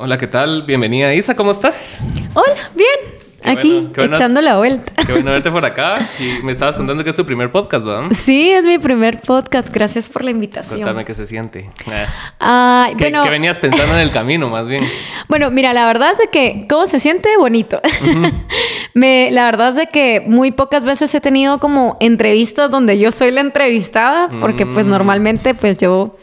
Hola, ¿qué tal? Bienvenida Isa, ¿cómo estás? Hola, bien. Qué Aquí, bueno, qué bueno. echando la vuelta. Qué bueno verte por acá. Y me estabas contando que es tu primer podcast, ¿verdad? Sí, es mi primer podcast. Gracias por la invitación. Cuéntame qué se siente. Ay, ¿Qué, bueno, qué venías pensando en el camino, más bien? bueno, mira, la verdad es de que cómo se siente bonito. Me, la verdad es de que muy pocas veces he tenido como entrevistas donde yo soy la entrevistada, porque pues Mm. normalmente pues yo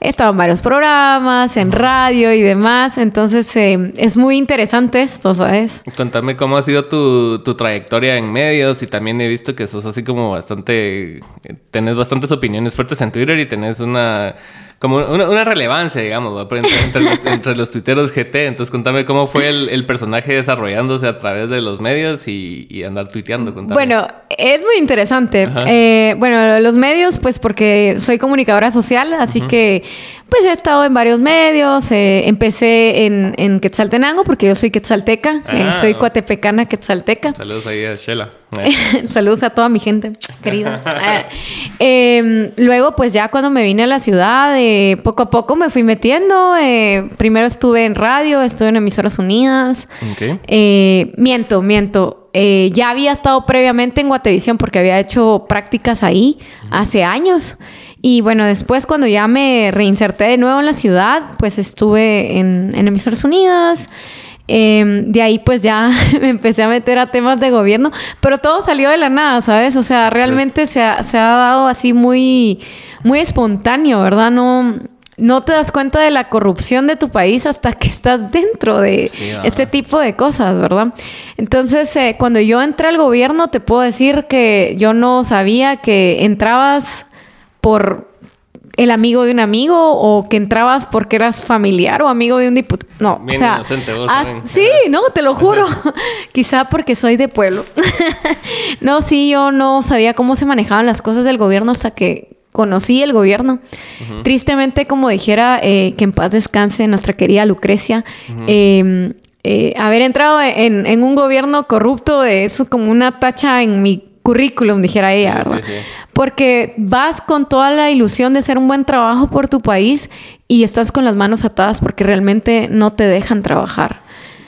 he estado en varios programas, en radio y demás, entonces eh, es muy interesante esto, ¿sabes? Cuéntame cómo ha sido tu, tu trayectoria en medios y también he visto que sos así como bastante... eh, Tenés bastantes opiniones fuertes en Twitter y tenés una... Como una, una relevancia, digamos, entre, entre los, entre los tuiteros GT. Entonces, contame cómo fue el, el personaje desarrollándose a través de los medios y, y andar tuiteando. Contame. Bueno, es muy interesante. Eh, bueno, los medios, pues porque soy comunicadora social, así que pues he estado en varios medios. eh, empecé en, en Quetzaltenango porque yo soy quetzalteca, eh, soy coatepecana quetzalteca. Saludos ahí a Shela. Saludos a toda mi gente querida. Eh, luego, pues ya cuando me vine a la ciudad, eh, poco a poco me fui metiendo. eh, primero estuve en radio, estuve en Emisoras Unidas. Ok. Eh, miento, miento. Eh, ya había estado previamente en Guatevisión porque había hecho prácticas ahí hace años. Y bueno, después cuando ya me reinserté de nuevo en la ciudad, pues estuve en, en Emisoras Unidas. Eh, de ahí pues ya me empecé a meter a temas de gobierno, pero todo salió de la nada, ¿sabes? O sea, realmente se ha, se ha dado así muy, muy espontáneo, ¿verdad? No, no te das cuenta de la corrupción de tu país hasta que estás dentro de Sí, este tipo de cosas, ¿verdad? Entonces, eh, cuando yo entré al gobierno, te puedo decir que yo no sabía que entrabas por el amigo de un amigo o que entrabas porque eras familiar o amigo de un diputado. No, Bien o sea, inocente vos ah, también. sí, no, te lo juro. Quizá porque soy de pueblo. no, sí, yo no sabía cómo se manejaban las cosas del gobierno hasta que conocí el gobierno. Tristemente, como dijera, eh, que en paz descanse nuestra querida Lucrecia, eh, eh, haber entrado en, en un gobierno corrupto es como una tacha en mi currículum, dijera ella, Sí, ¿verdad? sí, sí. Porque vas con toda la ilusión de hacer un buen trabajo por tu país y estás con las manos atadas porque realmente no te dejan trabajar.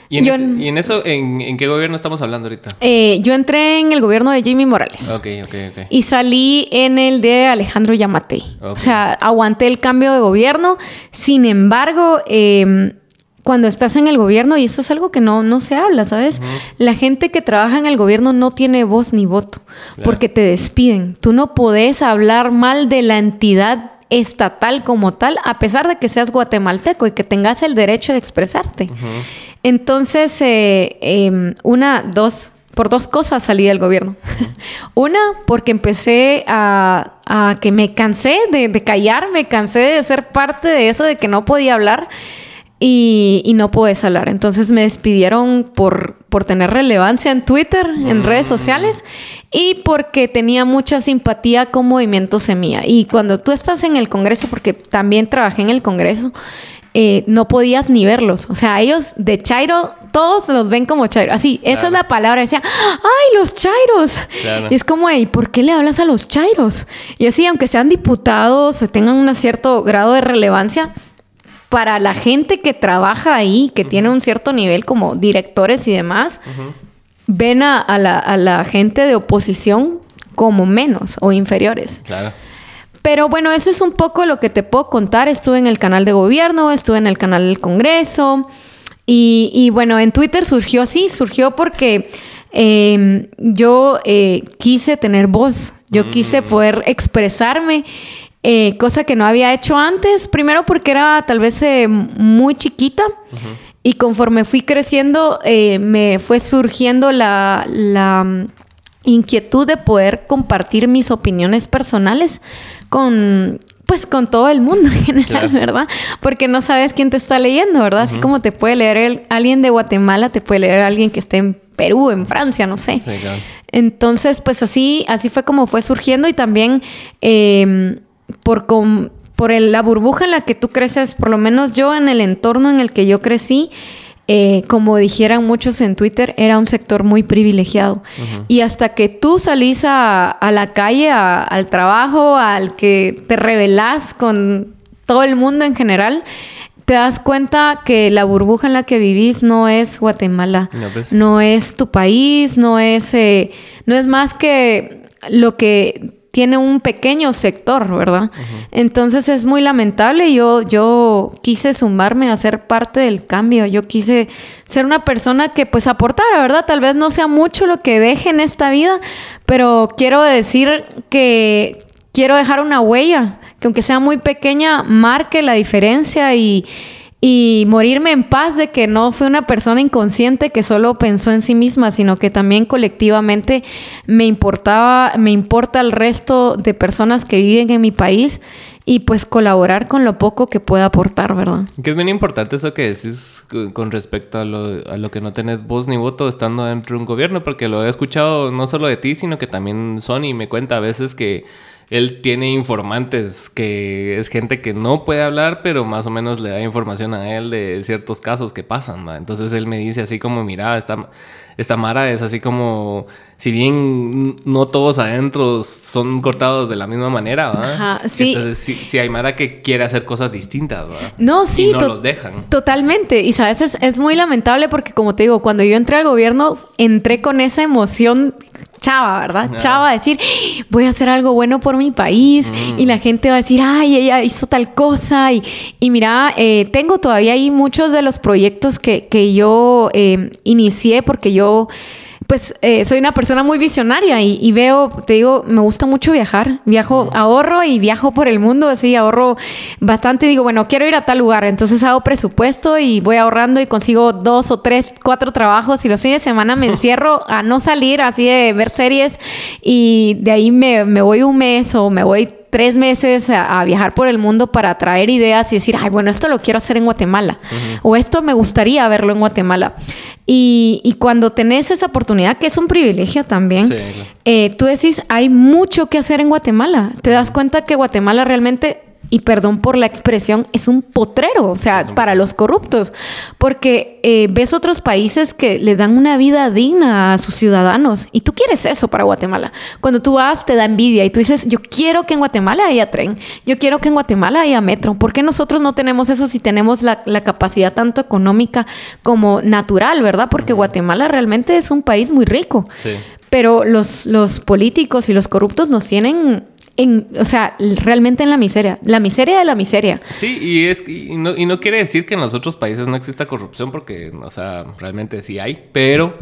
¿Y en, Yo- ese- y en eso, ¿en, en qué gobierno estamos hablando ahorita? Eh, yo entré en el gobierno de Jimmy Morales. Ok, ok, ok. Y salí en el de Alejandro Yamatei. Ok. O sea, aguanté el cambio de gobierno. Sin embargo, eh, cuando estás en el gobierno, y esto es algo que no, no se habla, ¿sabes? La gente que trabaja en el gobierno no tiene voz ni voto, Claro. porque te despiden. Tú no podés hablar mal de la entidad estatal como tal, a pesar de que seas guatemalteco y que tengas el derecho de expresarte. Entonces, eh, eh, una, dos, por dos cosas salí del gobierno. una, porque empecé a, a que me cansé de, de callar, me cansé de ser parte de eso, de que no podía hablar y, y no puedes hablar. Entonces me despidieron por, por tener relevancia en Twitter, en redes sociales y porque tenía mucha simpatía con Movimiento Semilla. Y cuando tú estás en el Congreso, porque también trabajé en el Congreso, eh, no podías ni verlos. O sea, ellos de Chairo, todos los ven como Chairo. Así, esa es la palabra. Decía, ¡ay, los Chairos! Claro. Y es como, ¿y por qué le hablas a los Chairos? Y así, aunque sean diputados o tengan un cierto grado de relevancia, para la gente que trabaja ahí, que tiene un cierto nivel como directores y demás, ven a, a la, a la gente de oposición como menos o inferiores. Claro. Pero bueno, eso es un poco lo que te puedo contar. Estuve en el canal de gobierno, estuve en el canal del Congreso. Y, y bueno, en Twitter surgió así, surgió porque eh, yo eh, quise tener voz, yo quise poder expresarme, eh, cosa que no había hecho antes. Primero porque era tal vez eh, muy chiquita. Y conforme fui creciendo, eh, me fue surgiendo la, la mm, inquietud de poder compartir mis opiniones personales con pues con todo el mundo en general, Claro. ¿verdad? Porque no sabes quién te está leyendo, ¿verdad? Así como te puede leer el- alguien de Guatemala, te puede leer alguien que esté en Perú, en Francia, no sé. Sí, claro. Entonces, pues así, así fue como fue surgiendo y también eh, por, com- por el- la burbuja en la que tú creces, por lo menos yo en el entorno en el que yo crecí, eh, como dijeran muchos en Twitter, era un sector muy privilegiado. Y hasta que tú salís a, a la calle, a- al trabajo, al que te revelás con todo el mundo en general, te das cuenta que la burbuja en la que vivís no es Guatemala, No, pues. no es tu país, no es, eh, no es más que lo que tiene un pequeño sector, ¿verdad? Entonces es muy lamentable. Yo, yo quise sumarme a ser parte del cambio. Yo quise ser una persona que pues aportara, ¿verdad? Tal vez no sea mucho lo que deje en esta vida, pero quiero decir que quiero dejar una huella, que aunque sea muy pequeña, marque la diferencia y, y morirme en paz de que no fui una persona inconsciente que solo pensó en sí misma, sino que también colectivamente me importaba, me importa el resto de personas que viven en mi país y pues colaborar con lo poco que pueda aportar, ¿verdad? Que es bien importante eso que decís con- respecto a lo, a lo que no tenés voz ni voto estando dentro de un gobierno, porque lo he escuchado no solo de ti, sino que también Sony me cuenta a veces que él tiene informantes, que es gente que no puede hablar, pero más o menos le da información a él de ciertos casos que pasan. Entonces él me dice así como, mira, esta, esta Mara es así como, si bien no todos adentro son cortados de la misma manera, ¿va? Ajá, sí. Entonces sí, sí hay Mara que quiere hacer cosas distintas, ¿va? No, sí, Y no los dejan. Totalmente. Y sabes, es, es muy lamentable porque como te digo, cuando yo entré al gobierno, entré con esa emoción chava, ¿verdad? Ah. Chava, decir, voy a hacer algo bueno por mi país Mm. y la gente va a decir, ay, ella hizo tal cosa. Y, y mira, eh, tengo todavía ahí muchos de los proyectos que, que yo eh, inicié porque yo pues eh, soy una persona muy visionaria y, y veo, te digo, me gusta mucho viajar. Viajo, ahorro y viajo por el mundo, así ahorro bastante. Digo, bueno, quiero ir a tal lugar, entonces hago presupuesto y voy ahorrando y consigo dos o tres, cuatro trabajos y los fines de semana me encierro a no salir, así de ver series y de ahí me, me voy un mes o me voy tres meses a, a viajar por el mundo para traer ideas y decir, ay, bueno, esto lo quiero hacer en Guatemala. O esto me gustaría verlo en Guatemala. Y, y cuando tenés esa oportunidad, que es un privilegio también, Sí, claro. eh, tú decís, hay mucho que hacer en Guatemala. Te das cuenta que Guatemala realmente, y perdón por la expresión, es un potrero, o sea, un para los corruptos. Porque eh, ves otros países que le dan una vida digna a sus ciudadanos. Y tú quieres eso para Guatemala. Cuando tú vas, te da envidia y tú dices, yo quiero que en Guatemala haya tren, yo quiero que en Guatemala haya metro. ¿Por qué nosotros no tenemos eso si tenemos la, la capacidad tanto económica como natural, verdad? Porque Guatemala realmente es un país muy rico. Sí. Pero los, los políticos y los corruptos nos tienen en, o sea, realmente en la miseria. La miseria de la miseria. Sí, y, es, y, no, y no quiere decir que en los otros países no exista corrupción, porque, o sea, realmente sí hay, pero,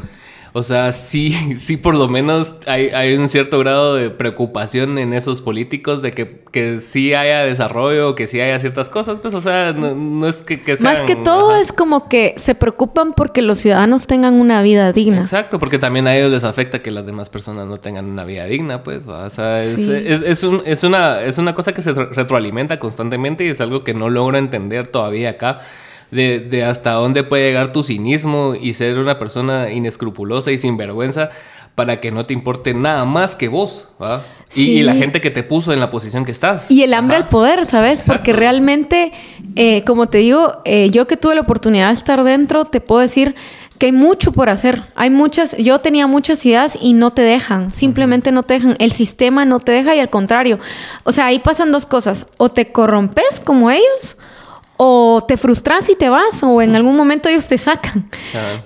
o sea, sí, sí por lo menos hay, hay un cierto grado de preocupación en esos políticos de que, que sí haya desarrollo, que sí haya ciertas cosas, pues, o sea, no, no es que, que Más que todo ajá. es como que se preocupan porque los ciudadanos tengan una vida digna. Exacto, porque también a ellos les afecta que las demás personas no tengan una vida digna, pues. O sea, es, Sí. es, es un- es una, es una cosa que se re- retroalimenta constantemente y es algo que no logro entender todavía acá. De, de hasta dónde puede llegar tu cinismo y ser una persona inescrupulosa y sinvergüenza para que no te importe nada más que vos, ¿va? Y- Sí. Y, la gente que te puso en la posición que estás. Y el hambre Ajá. al poder, ¿sabes? Porque realmente, eh, como te digo, eh, yo que tuve la oportunidad de estar dentro, te puedo decir que hay mucho por hacer. Hay muchas, yo tenía muchas ideas y no te dejan, simplemente no te dejan. El sistema no te deja y al contrario. O sea, ahí pasan dos cosas. O te corrompes como ellos, o te frustras y te vas, o en algún momento ellos te sacan.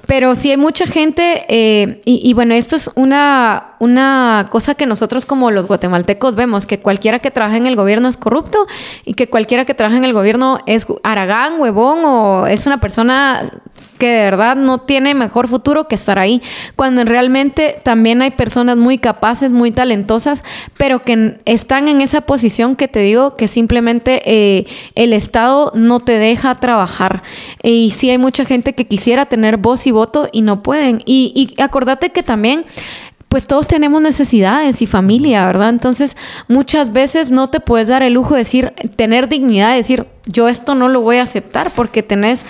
Pero sí hay mucha gente, eh, y, y bueno, esto es una, una cosa que nosotros como los guatemaltecos vemos, que cualquiera que trabaja en el gobierno es corrupto y que cualquiera que trabaja en el gobierno es aragán, huevón o es una persona que de verdad no tiene mejor futuro que estar ahí, cuando realmente también hay personas muy capaces, muy talentosas, pero que están en esa posición que te digo que simplemente eh, el Estado no te deja trabajar. Y sí hay mucha gente que quisiera tener voz y voto y no pueden. Y, y acordate que también pues todos tenemos necesidades y familia, ¿verdad? Entonces, muchas veces no te puedes dar el lujo de decir, tener dignidad, de decir, yo esto no lo voy a aceptar porque tenés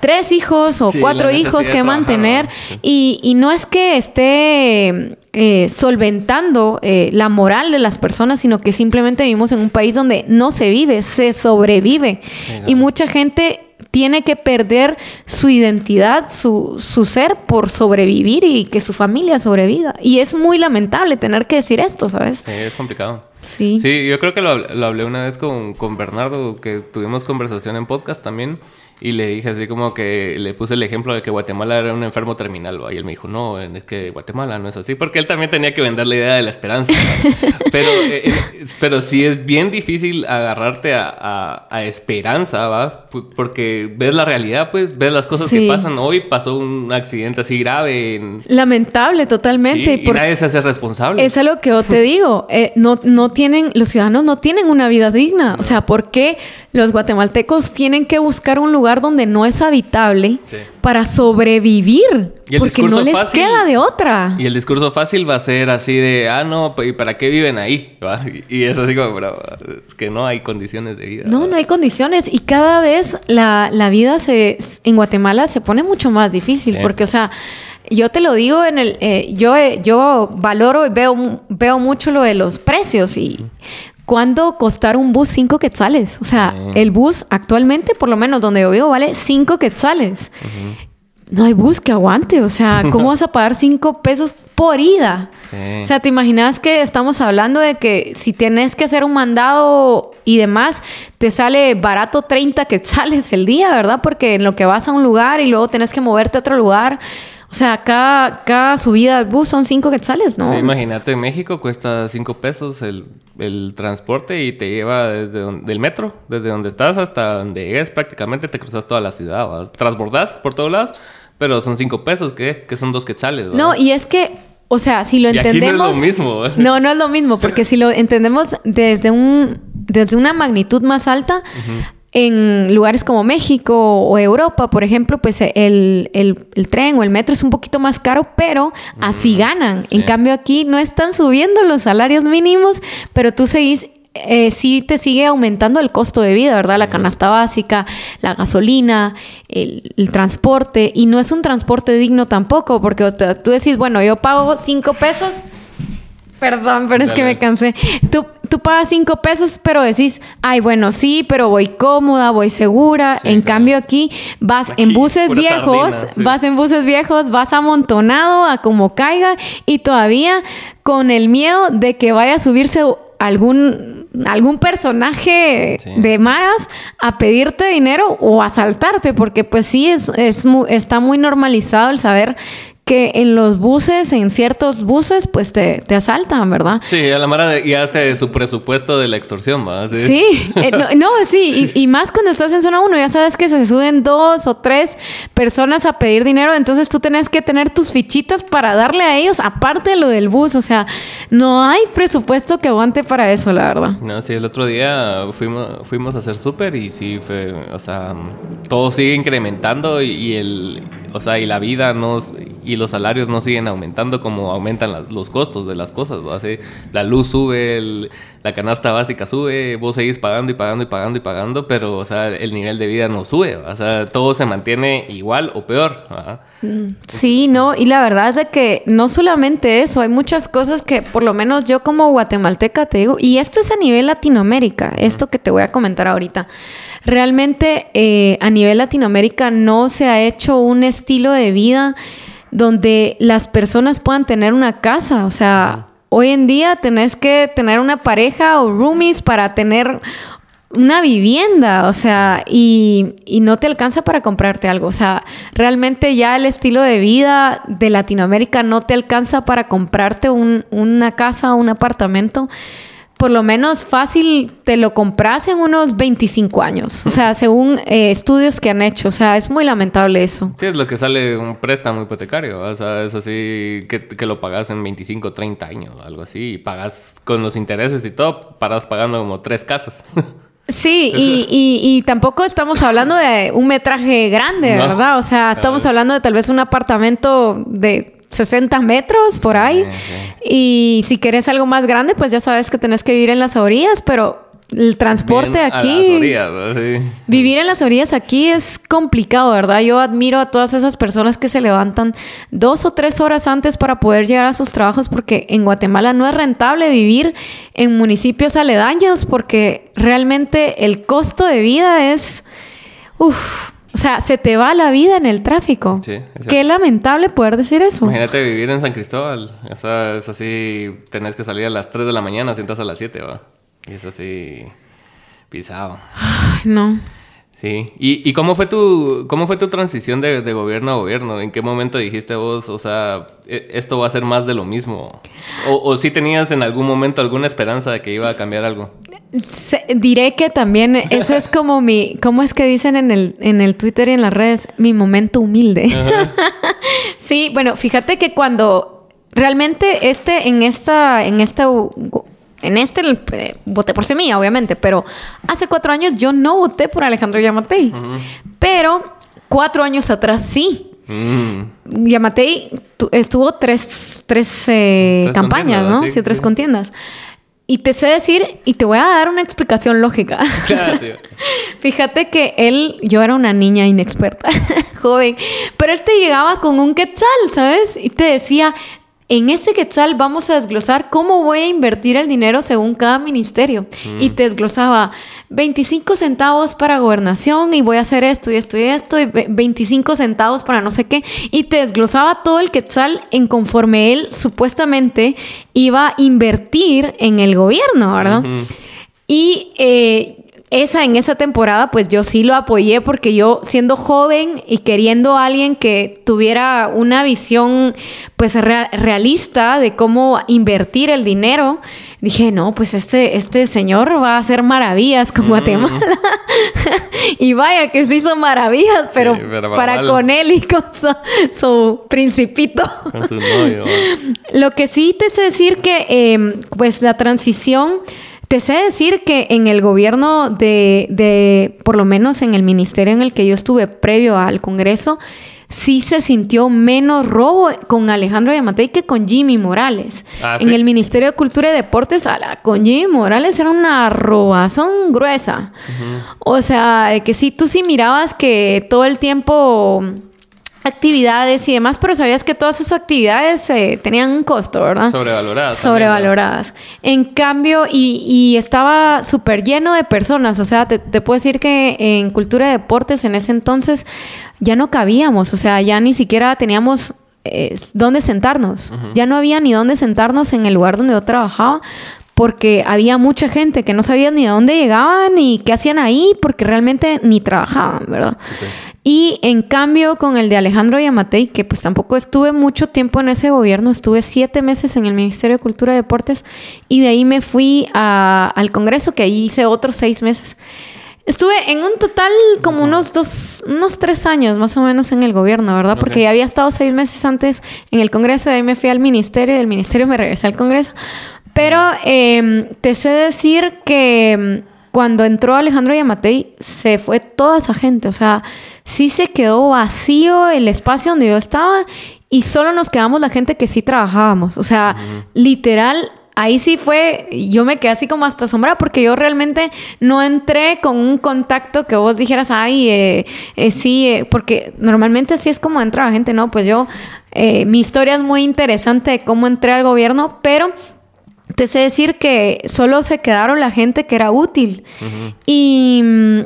tres hijos o Sí, cuatro hijos que mantener y, y no es que esté eh, solventando eh, la moral de las personas, sino que simplemente vivimos en un país donde no se vive, se sobrevive. Y mucha gente tiene que perder su identidad, su, su ser por sobrevivir y que su familia sobreviva. Y es muy lamentable tener que decir esto, ¿sabes? Sí, es complicado. Sí. Sí, yo creo que lo, lo hablé una vez con, con Bernardo, que tuvimos conversación en podcast también. Y le dije así como que le puse el ejemplo de que Guatemala era un enfermo terminal, ¿va? Y él me dijo, no, es que Guatemala no es así, porque él también tenía que vender la idea de la esperanza. pero, eh, eh, pero sí es bien difícil agarrarte a, a, esperanza, ¿va? Porque ves la realidad, pues, ves las cosas que pasan. Hoy pasó un accidente así grave. Lamentable, totalmente. y nadie se hace responsable. Es lo que yo te digo. Eh, no, no tienen, los ciudadanos no tienen una vida digna. O sea, ¿por qué los guatemaltecos tienen que buscar un lugar donde no es habitable para sobrevivir. porque no les queda de otra. Y el discurso fácil va a ser así de, ah, no, ¿y para qué viven ahí? Y es así como, es que no hay condiciones de vida. No, no hay condiciones. Y cada vez la, vida se, en Guatemala se pone mucho más difícil. Porque, o sea, yo te lo digo en el... Eh, yo, eh, yo valoro y veo, veo mucho lo de los precios y... ¿Cuándo costar un bus 5 quetzales? O sea, el bus actualmente, por lo menos donde yo vivo, vale 5 quetzales. No hay bus que aguante. O sea, ¿cómo vas a pagar 5 pesos por ida? O sea, ¿te imaginas que estamos hablando de que si tienes que hacer un mandado y demás, te sale barato 30 quetzales el día, ¿verdad? Porque en lo que vas a un lugar y luego tienes que moverte a otro lugar. O sea, cada, cada subida al bus son 5 quetzales, ¿no? Sí, imagínate, en México cuesta 5 pesos el el transporte y te lleva desde el metro, desde donde estás hasta donde llegues, prácticamente te cruzas toda la ciudad, transbordas por todos lados, pero son cinco pesos, ¿qué? Que son dos quetzales. No, y es que, o sea, si lo entendemos... no es lo mismo. No, no es lo mismo, porque si lo entendemos desde, un, desde una magnitud más alta, en lugares como México o Europa, por ejemplo, pues el, tren o el metro es un poquito más caro, pero así mm, ganan. En cambio aquí no están subiendo los salarios mínimos, pero tú seguís eh, sí te sigue aumentando el costo de vida, ¿verdad? La canasta básica, la gasolina, el, transporte, y no es un transporte digno tampoco, porque tú decís, bueno, yo pago cinco pesos Perdón, pero es que me cansé. Tú, tú pagas cinco pesos, pero decís, ay, bueno, sí, pero voy cómoda, voy segura. en cambio, aquí vas en buses viejos, vas en buses viejos, vas amontonado a como caiga y todavía con el miedo de que vaya a subirse algún, algún personaje de maras a pedirte dinero o a asaltarte, porque pues sí, es, es está muy normalizado el saber que en los buses, en ciertos buses, pues te, te asaltan, ¿verdad? Sí, a la Mara ya hace su presupuesto de la extorsión, ¿va? Sí, eh, no, sí, y, más cuando estás en zona 1, ya sabes que se suben dos o tres personas a pedir dinero, entonces tú tenés que tener tus fichitas para darle a ellos, aparte de lo del bus, o sea, no hay presupuesto que aguante para eso, la verdad. No, sí, el otro día fuimos, fuimos a hacer súper y sí, fue, o sea, todo sigue incrementando y, el, o sea, y la vida nos, y los salarios no siguen aumentando como aumentan los costos de las cosas. La luz sube, la canasta básica sube, vos seguís pagando y pagando y pagando y pagando, pero o sea, el nivel de vida no sube. O sea, todo se mantiene igual o peor. Mm, sí, no, y la verdad es de que no solamente eso, hay muchas cosas que por lo menos yo como guatemalteca te digo, y esto es a nivel Latinoamérica, esto que te voy a comentar ahorita. Realmente eh, a nivel Latinoamérica no se ha hecho un estilo de vida donde las personas puedan tener una casa. O sea, hoy en día tenés que tener una pareja o roomies para tener una vivienda, o sea, y, no te alcanza para comprarte algo. O sea, realmente ya el estilo de vida de Latinoamérica no te alcanza para comprarte una casa o un apartamento por lo menos fácil te lo compras en unos 25 años. O sea, según eh, estudios que han hecho. O sea, es muy lamentable eso. Sí, es lo que sale un préstamo hipotecario. O sea, es así que, que lo pagas en 25, 30 años, algo así. Y pagas con los intereses y todo, paras pagando como tres casas. Sí, y, y, tampoco estamos hablando de un metraje grande, ¿verdad? O sea, estamos hablando de tal vez un apartamento de 60 metros por ahí. Y si quieres algo más grande, pues ya sabes que tenés que vivir en las orillas, pero el transporte aquí. Vivir en las orillas aquí es complicado, ¿verdad? Yo admiro a todas esas personas que se levantan dos o tres horas antes para poder llegar a sus trabajos, porque en Guatemala no es rentable vivir en municipios aledaños, porque realmente el costo de vida es. Uf, o sea, se te va la vida en el tráfico. Sí. Qué lamentable poder decir eso. Imagínate vivir en San Cristóbal. O sea, es así, tenés que salir a las 3 de la mañana, si entras a las 7, ¿va? Y es así, pisado. Ay, no. Sí. ¿Y, y cómo, fue tu, cómo fue tu transición de, de, gobierno a gobierno? ¿En qué momento dijiste vos, o sea, e, esto va a ser más de lo mismo? ¿O, o si tenías en algún momento alguna esperanza de que iba a cambiar algo? Se, diré que también eso es como mi, ¿cómo es que dicen en el, en el Twitter y en las redes? Mi momento humilde. sí, bueno, fíjate que cuando realmente este, en esta, en esta en este eh, voté por Semilla, obviamente, pero hace cuatro años yo no voté por Alejandro Yamatei. Pero cuatro años atrás sí. Mm. Yamatei estuvo tres, tres, eh, campañas, ¿no? Sí, tres contiendas. Y te sé decir, y te voy a dar una explicación lógica. Fíjate que él, yo era una niña inexperta, joven, pero él te llegaba con un quetzal, ¿sabes? Y te decía, en ese quetzal vamos a desglosar cómo voy a invertir el dinero según cada ministerio. Y mm. te desglosaba 25 centavos para gobernación y voy a hacer esto y esto y esto, y 25 centavos para no sé qué. Y te desglosaba todo el quetzal en conforme él supuestamente iba a invertir en el gobierno, ¿verdad? Y eh, esa en esa temporada pues yo sí lo apoyé porque yo siendo joven y queriendo a alguien que tuviera una visión pues realista de cómo invertir el dinero, dije, no, pues este, este señor va a hacer maravillas con Guatemala. y vaya que se hizo maravillas, pero, para con él y con su, principito. Con su novio. Lo que sí te sé decir que em, pues la transición te sé decir que en el gobierno de, de, por lo menos en el ministerio en el que yo estuve previo al Congreso, sí se sintió menos robo con Alejandro Yamatei que con Jimmy Morales. Ah, en el Ministerio de Cultura y Deportes, con Jimmy Morales era una robazón gruesa. O sea, que sí, tú sí mirabas que todo el tiempo actividades y demás, pero sabías que todas esas actividades eh, tenían un costo, ¿verdad? Sobrevaloradas. Sobrevaloradas. En cambio, y, estaba súper lleno de personas, o sea, te, puedo decir que en cultura de deportes en ese entonces ya no cabíamos, o sea, ya ni siquiera teníamos eh, dónde sentarnos, ya no había ni dónde sentarnos en el lugar donde yo trabajaba. Porque había mucha gente que no sabía ni a dónde llegaban ni qué hacían ahí, porque realmente ni trabajaban, ¿verdad? Y en cambio con el de Alejandro Yamatei, que pues tampoco estuve mucho tiempo en ese gobierno, estuve siete meses en el Ministerio de Cultura y Deportes y de ahí me fui al Congreso, que ahí hice otros seis meses. Estuve en un total como unos dos, unos tres años más o menos en el gobierno, ¿verdad? Porque ya había estado seis meses antes en el Congreso, de ahí me fui al Ministerio, y del Ministerio me regresé al Congreso. Pero em, te sé decir que em, cuando entró Alejandro Yamatei se fue toda esa gente, o sea, sí se quedó vacío el espacio donde yo estaba y solo nos quedamos la gente que sí trabajábamos. O sea, literal, ahí sí fue, yo me quedé así como hasta asombrada porque yo realmente no entré con un contacto que vos dijeras, ay, eh, eh, sí, eh", porque normalmente así es como entra la gente, ¿no? Pues yo, mi historia es muy interesante de cómo entré al gobierno, pero te sé decir que solo se quedaron la gente que era útil. Y mm,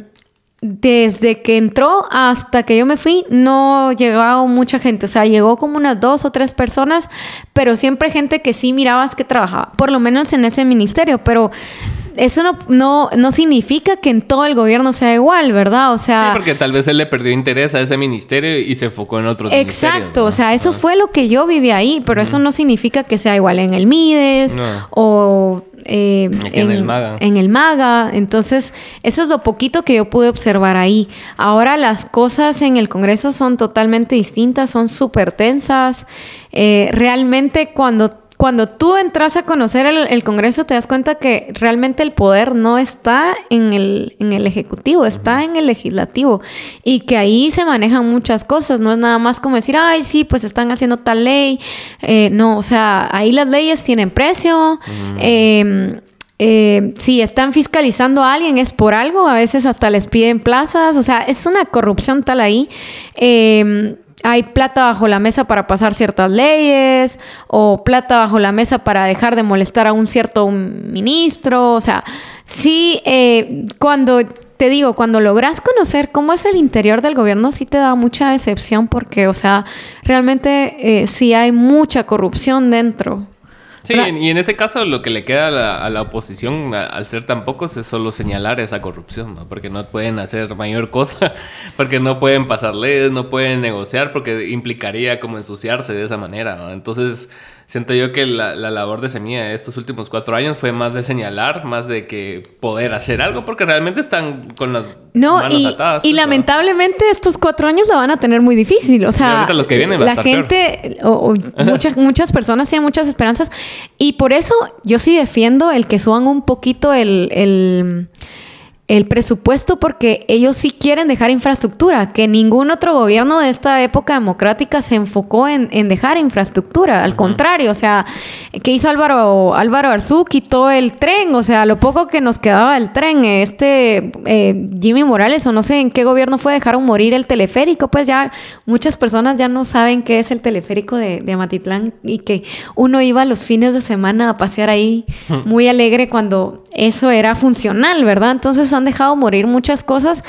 desde que entró hasta que yo me fui, no llegaba mucha gente. O sea, llegó como unas dos o tres personas, pero siempre gente que sí mirabas que trabajaba, por lo menos en ese ministerio. Pero eso no, no, no significa que en todo el gobierno sea igual, ¿verdad? O sea... Sí, porque tal vez él le perdió interés a ese ministerio y se enfocó en otros Exacto, o sea, eso fue lo que yo viví ahí, pero eso no significa que sea igual en el MIDES o eh, en, el MAGA. En el MAGA. Entonces, eso es lo poquito que yo pude observar ahí. Ahora las cosas en el Congreso son totalmente distintas, son súper tensas. Eh, realmente cuando cuando tú entras a conocer el, Congreso te das cuenta que realmente el poder no está en el, en el Ejecutivo, está en el Legislativo. Y que ahí se manejan muchas cosas, no es nada más como decir, ay, sí, pues están haciendo tal ley, eh, no, o sea, ahí las leyes tienen precio, em, eh, si están fiscalizando a alguien es por algo, a veces hasta les piden plazas, o sea, es una corrupción tal ahí. Eh, hay plata bajo la mesa para pasar ciertas leyes o plata bajo la mesa para dejar de molestar a un cierto ministro. O sea, sí, eh, cuando te digo, cuando logras conocer cómo es el interior del gobierno, sí te da mucha decepción porque, o sea, realmente eh, sí hay mucha corrupción dentro. Sí, y en ese caso lo que le queda a la, oposición al ser tan pocos es solo señalar esa corrupción, ¿no? porque no pueden hacer mayor cosa, porque no pueden pasar leyes, no pueden negociar, porque implicaría como ensuciarse de esa manera. ¿no? Entonces, siento yo que la, labor de Semilla estos últimos cuatro años fue más de señalar, más de que poder hacer algo, porque realmente están con las no, manos y, atadas. Y pues, lamentablemente estos cuatro años la van a tener muy difícil. O sea, la gente, o, muchas, muchas personas tienen muchas esperanzas. Y por eso yo sí defiendo el que suban un poquito el el presupuesto porque ellos sí quieren dejar infraestructura, que ningún otro gobierno de esta época democrática se enfocó en, dejar infraestructura. Al contrario, o sea, ¿qué hizo Álvaro, Álvaro Arzú? Quitó el tren, o sea, lo poco que nos quedaba el tren. Este eh, Jimmy Morales, o no sé en qué gobierno fue, dejaron morir el teleférico. Pues ya muchas personas ya no saben qué es el teleférico de, de Amatitlán y que uno iba los fines de semana a pasear ahí muy alegre cuando eso era funcional, ¿verdad? Entonces han dejado morir muchas cosas.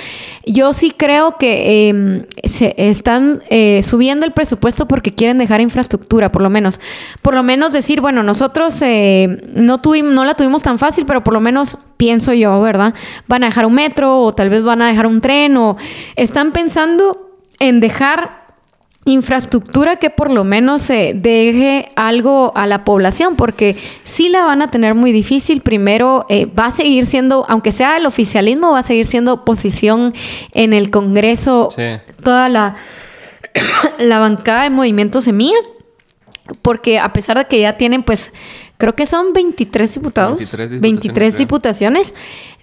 Yo sí creo que em, se están eh, subiendo el presupuesto porque quieren dejar infraestructura, por lo menos. Por lo menos decir, bueno, nosotros eh, no, no la tuvimos tan fácil, pero por lo menos pienso yo, ¿verdad? Van a dejar un metro o tal vez van a dejar un tren o están pensando en dejar infraestructura que por lo menos se deje algo a la población, porque sí la van a tener muy difícil. Primero, eh, va a seguir siendo, aunque sea el oficialismo, va a seguir siendo oposición en el Congreso, toda la, la bancada de Movimiento Semilla, porque a pesar de que ya tienen, pues, creo que son 23 diputados, 23 diputaciones,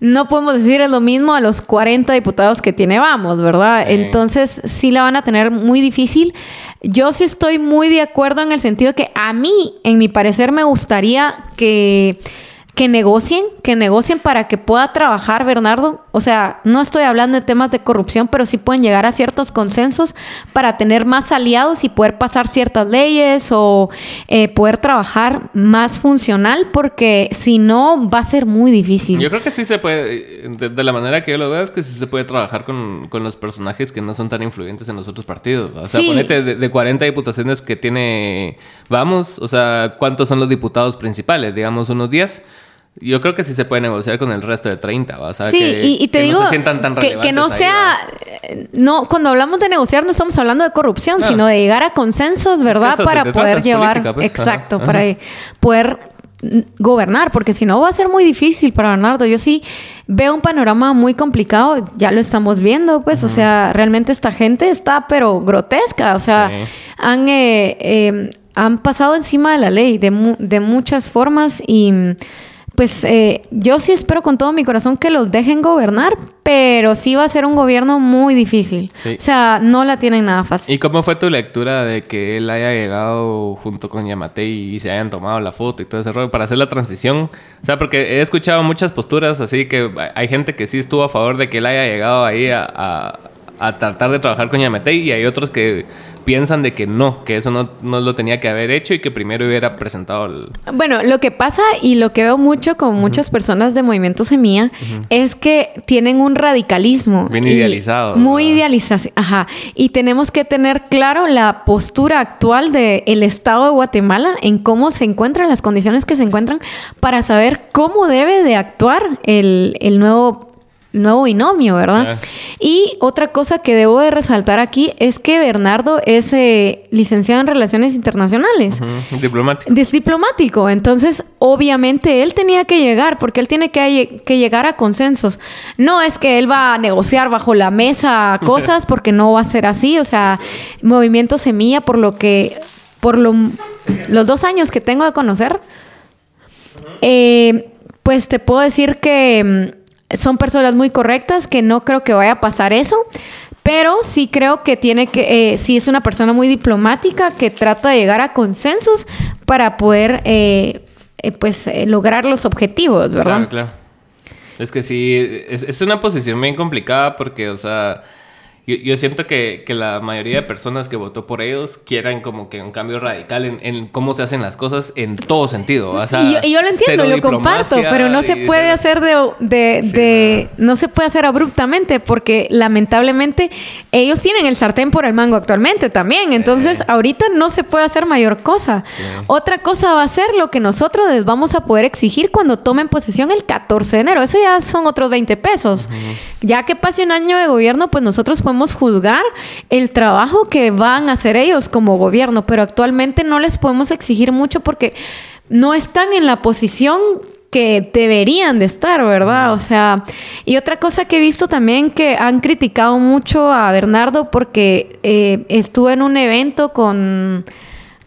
no podemos decir es lo mismo a los 40 diputados que tiene Vamos, ¿verdad? Entonces sí la van a tener muy difícil. Yo sí estoy muy de acuerdo en el sentido de que a mí, en mi parecer, me gustaría que que negocien, que negocien para que pueda trabajar Bernardo. O sea, no estoy hablando de temas de corrupción, pero sí pueden llegar a ciertos consensos para tener más aliados y poder pasar ciertas leyes o eh, poder trabajar más funcional, porque si no va a ser muy difícil. Yo creo que sí se puede, de, la manera que yo lo veo, es que sí se puede trabajar con, los personajes que no son tan influyentes en los otros partidos. O sea, ponete de, de 40 diputaciones que tiene, vamos, o sea, ¿cuántos son los diputados principales? Digamos, unos 10 yo creo que sí se puede negociar con el resto de 30, O sea, sí, que, y, te digo no se sientan tan que, que no sea... no, cuando hablamos de negociar no estamos hablando de corrupción, sino de llegar a consensos, ¿verdad? para poder llevar... Pues. exacto, para poder gobernar, porque si no va a ser muy difícil para Bernardo. Yo sí veo un panorama muy complicado, ya lo estamos viendo, pues, o sea, realmente esta gente está pero grotesca, o sea, han, eh, eh, han pasado encima de la ley de, de muchas formas y pues eh, yo sí espero con todo mi corazón que los dejen gobernar, pero sí va a ser un gobierno muy difícil. O sea, no la tienen nada fácil. ¿Y cómo fue tu lectura de que él haya llegado junto con Yamate y se hayan tomado la foto y todo ese rollo para hacer la transición? O sea, porque he escuchado muchas posturas así que hay gente que sí estuvo a favor de que él haya llegado ahí a, a tratar de trabajar con Yamate y hay otros que piensan de que no, que eso no, no, lo tenía que haber hecho y que primero hubiera presentado el... Bueno, lo que pasa y lo que veo mucho con muchas personas de Movimiento Semilla es que tienen un radicalismo. Bien idealizado. Muy idealizado, ajá. Y tenemos que tener claro la postura actual del el Estado de Guatemala en cómo se encuentran, las condiciones que se encuentran, para saber cómo debe de actuar el, el nuevo nuevo binomio, ¿verdad? Y otra cosa que debo de resaltar aquí es que Bernardo es eh, licenciado en Relaciones Internacionales. Diplomático. Es diplomático. Entonces, obviamente, él tenía que llegar, porque él tiene que, que, llegar a consensos. No es que él va a negociar bajo la mesa cosas, porque no va a ser así. O sea, Movimiento Semilla, por lo que, por lo, los dos años que tengo de conocer, eh, pues te puedo decir que mm, son personas muy correctas, que no creo que vaya a pasar eso. Pero sí creo que tiene que, eh, sí es una persona muy diplomática que trata de llegar a consensos para poder, eh, eh, pues, lograr los objetivos, ¿verdad? Claro, claro. Es que sí, es, una posición bien complicada porque, o sea, yo, yo siento que, que, la mayoría de personas que votó por ellos quieran como que un cambio radical en, en cómo se hacen las cosas en todo sentido. O sea, y, yo, y, yo, lo entiendo, lo comparto, pero no se puede hacer de, de, sí, de no se puede hacer abruptamente porque lamentablemente ellos tienen el sartén por el mango actualmente también. Entonces, eh. ahorita no se puede hacer mayor cosa. Eh. Otra cosa va a ser lo que nosotros les vamos a poder exigir cuando tomen posesión el 14 de enero. Eso ya son otros 20 pesos. Uh -huh. Ya que pase un año de gobierno, pues nosotros podemos podemos juzgar el trabajo que van a hacer ellos como gobierno, pero actualmente no les podemos exigir mucho porque no están en la posición que deberían de estar, ¿verdad? O sea, y otra cosa que he visto también que han criticado mucho a Bernardo porque eh, estuvo en un evento con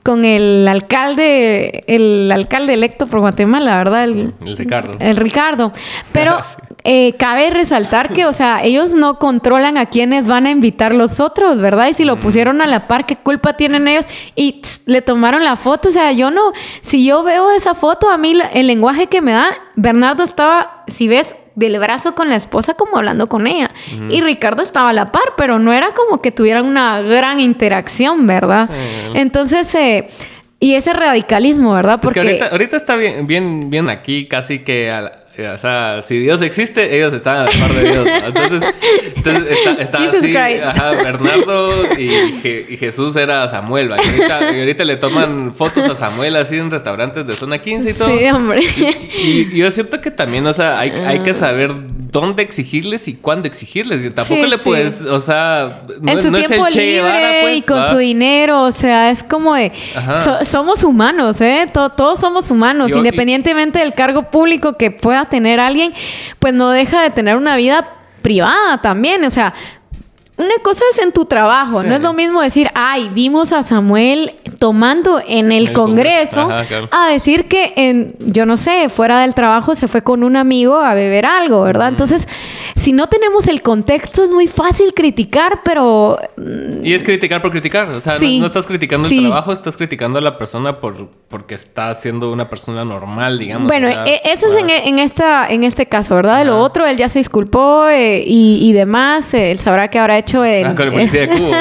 con el alcalde, el alcalde electo por Guatemala, ¿verdad? El, el Ricardo. El Ricardo. Pero sí. eh, cabe resaltar que, o sea, ellos no controlan a quienes van a invitar los otros, ¿verdad? Y si lo pusieron a la par, ¿qué culpa tienen ellos? Y tss, le tomaron la foto, o sea, yo no, si yo veo esa foto, a mí el lenguaje que me da, Bernardo estaba, si ves, del brazo con la esposa como hablando con ella. Y Ricardo estaba a la par, pero no era como que tuvieran una gran interacción, ¿verdad? Entonces, eh, y ese radicalismo, ¿verdad? Porque es que ahorita, ahorita, está bien, bien, bien aquí, casi que... A o sea, si Dios existe, ellos están a la par de Dios. Entonces, entonces está, está así, ajá, Bernardo y, y, Jesús era Samuel. ¿va? Y, ahorita, y, ahorita, le toman fotos a Samuel así en restaurantes de zona 15 y todo. Sí, hombre. Y, y yo siento que también, o sea, hay, hay que saber dónde exigirles y cuándo exigirles. Y tampoco sí, le puedes, sí. o sea, no, en su no tiempo es el libre Guevara, pues, y con ¿va? su dinero, o sea, es como de, so, somos humanos, ¿eh? Todo, todos somos humanos, yo, independientemente del cargo público que pueda tener alguien, pues no deja de tener una vida privada también, o sea, una cosa es en tu trabajo, sí. no es lo mismo decir, ay, vimos a Samuel tomando en el, el Congreso, Congreso. Ajá, claro. a decir que en, yo no sé, fuera del trabajo se fue con un amigo a beber algo, ¿verdad? Mm. Entonces, si no tenemos el contexto es muy fácil criticar, pero... Y es criticar por criticar, o sea, sí. no, no, estás criticando sí. el trabajo, estás criticando a la persona por, porque está siendo una persona normal, digamos. Bueno, o sea, e, eso es en, en, esta, en este caso, ¿verdad? De lo otro, él ya se disculpó eh, y, y, demás, eh, él sabrá que habrá hecho el... Ah, con el policía de Cubo.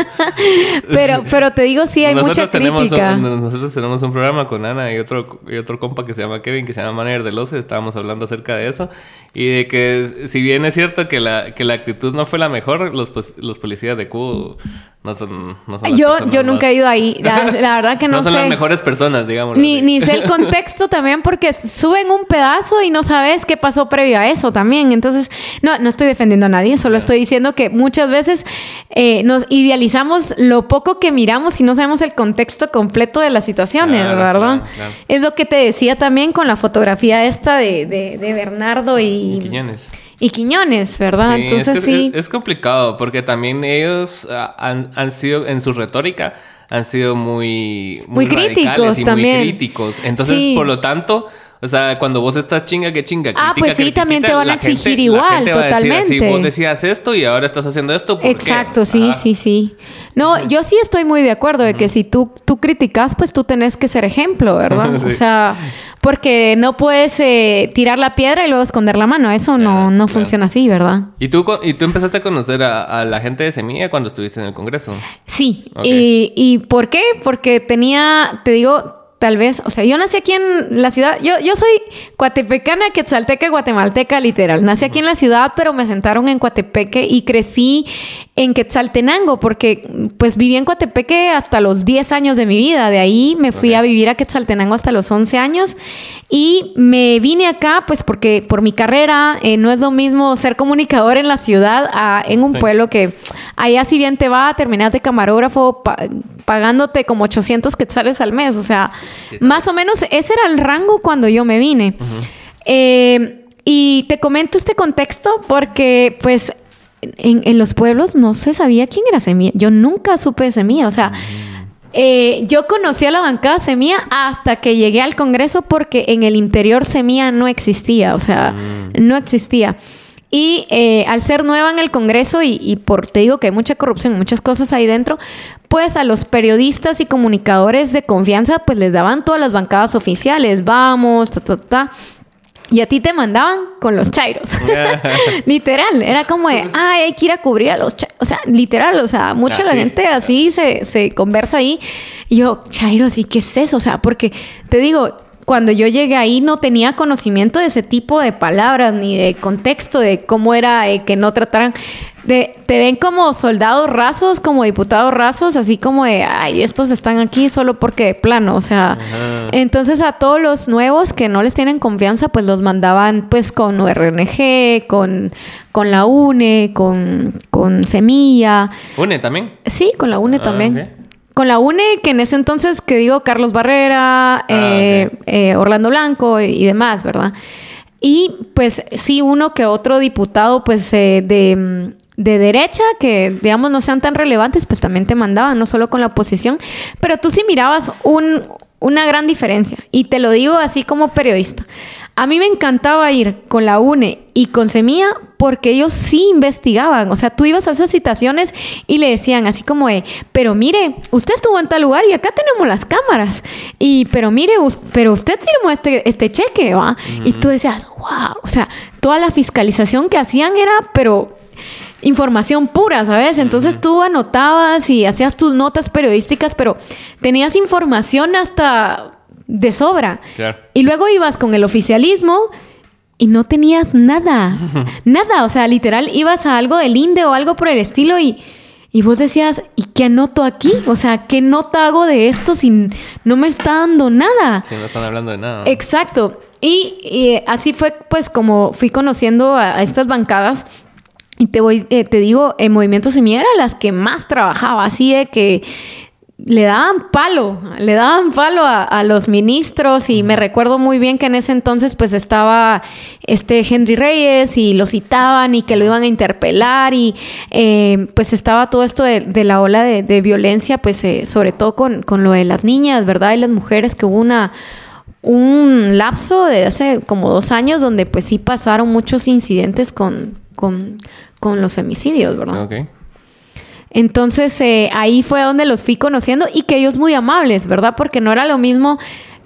pero, pero te digo, sí, hay nosotros mucha tenemos crítica. Un, nosotros tenemos un programa con Ana y otro, y otro compa que se llama Kevin, que se llama Manager del Ocio, estábamos hablando acerca de eso, y de que si bien es cierto que la, que la actitud no fue la mejor, los, los policías de Cubo no son, no son yo yo nunca he ido ahí la, la verdad que no, no son sé. las mejores personas digamos ni, ni sé el contexto también porque suben un pedazo y no sabes qué pasó previo a eso también entonces no no estoy defendiendo a nadie solo yeah. estoy diciendo que muchas veces eh, nos idealizamos lo poco que miramos y no sabemos el contexto completo de las situaciones claro, verdad claro, claro. es lo que te decía también con la fotografía esta de, de, de Bernardo y Quiñones y Quiñones, ¿verdad? Sí, Entonces es que sí. Es, es, complicado porque también ellos uh, han, han, sido en su retórica han sido muy muy, muy críticos y también. muy críticos. Entonces, sí. por lo tanto, o sea, cuando vos estás chinga que chinga, ah, critica, pues sí, también te van a exigir gente, igual, totalmente. Decir, vos decías esto y ahora estás haciendo esto. ¿por Exacto, qué? sí, ah. sí, sí. No, yo sí estoy muy de acuerdo de que si tú, tú criticas, pues tú tenés que ser ejemplo, ¿verdad? sí. O sea, porque no puedes eh, tirar la piedra y luego esconder la mano. Eso no, no funciona así, ¿verdad? ¿Y tú, ¿Y tú empezaste a conocer a, a, la gente de Semilla cuando estuviste en el Congreso? Sí. Okay. Y, ¿Y por qué? Porque tenía, te digo, tal vez, o sea, yo nací aquí en la ciudad, yo, yo soy cuatepecana, quetzalteca, guatemalteca, literal. Nací aquí en la ciudad, pero me sentaron en Coatepeque y crecí en Quetzaltenango, porque pues viví en Coatepeque hasta los 10 años de mi vida. De ahí me fui okay. a vivir a Quetzaltenango hasta los 11 años y me vine acá pues porque por mi carrera eh, no es lo mismo ser comunicador en la ciudad a, en un sí. pueblo que allá si bien te va, terminas de camarógrafo pa pagándote como 800 quetzales al mes. O sea, más o menos ese era el rango cuando yo me vine. Uh -huh. eh, y te comento este contexto porque pues en, en, los pueblos no se sabía quién era Semilla. Yo nunca supe de Semilla. O sea, eh, yo conocí a la bancada Semilla hasta que llegué al Congreso porque en el interior Semilla no existía. O sea, mm. no existía. Y eh, al ser nueva en el Congreso y, y, por te digo que hay mucha corrupción, muchas cosas ahí dentro, pues a los periodistas y comunicadores de confianza pues les daban todas las bancadas oficiales, vamos, ta, ta, ta. Y a ti te mandaban con los chairos. literal. Era como de, ay, hay que ir a cubrir a los chairos. O sea, literal. O sea, mucha la gente así se, se conversa ahí. Y yo, chairos, ¿y qué es eso? O sea, porque te digo, cuando yo llegué ahí no tenía conocimiento de ese tipo de palabras ni de contexto de cómo era eh, que no trataran de te ven como soldados rasos, como diputados rasos, así como de ay, estos están aquí solo porque de plano, o sea, entonces a todos los nuevos que no les tienen confianza, pues los mandaban pues con URNG, con con la UNE, con con Semilla. UNE también. Sí, con la UNE ah, también con la UNE, que en ese entonces, que digo, Carlos Barrera, ah, eh, eh, Orlando Blanco y, demás, ¿verdad? Y pues sí, uno que otro diputado, pues eh, de, de, derecha, que digamos no sean tan relevantes, pues también te mandaban, no solo con la oposición, pero tú sí mirabas un, una gran diferencia. Y te lo digo así como periodista. A mí me encantaba ir con la UNE y con Semilla porque ellos sí investigaban. O sea, tú ibas a esas citaciones y le decían así como de, pero mire, usted estuvo en tal lugar y acá tenemos las cámaras. Y, pero mire, pero usted firmó este, este cheque, ¿va? Y tú decías, wow. O sea, toda la fiscalización que hacían era, pero información pura, ¿sabes? Entonces tú anotabas y hacías tus notas periodísticas, pero tenías información hasta de sobra. Y luego ibas con el oficialismo y no tenías nada. nada. O sea, literal, ibas a algo del INDE o algo por el estilo y, y vos decías, ¿y qué anoto aquí? O sea, ¿qué nota hago de esto si no me está dando nada? Si no están hablando de nada. Exacto. Y, así fue pues como fui conociendo a, estas bancadas. Y te voy, eh, te digo, en Movimiento Semilla era las que más trabajaba, así de que le daban palo, le daban palo a, los ministros y me recuerdo muy bien que en ese entonces pues estaba este Henry Reyes y lo citaban y que lo iban a interpelar y eh, pues estaba todo esto de, la ola de, violencia pues eh, sobre todo con, con, lo de las niñas, ¿verdad? Y las mujeres que hubo una un lapso de hace como dos años donde pues sí pasaron muchos incidentes con, con, con los femicidios, ¿verdad? Okay. Entonces eh, ahí fue donde los fui conociendo y que ellos muy amables, ¿verdad? Porque no era lo mismo.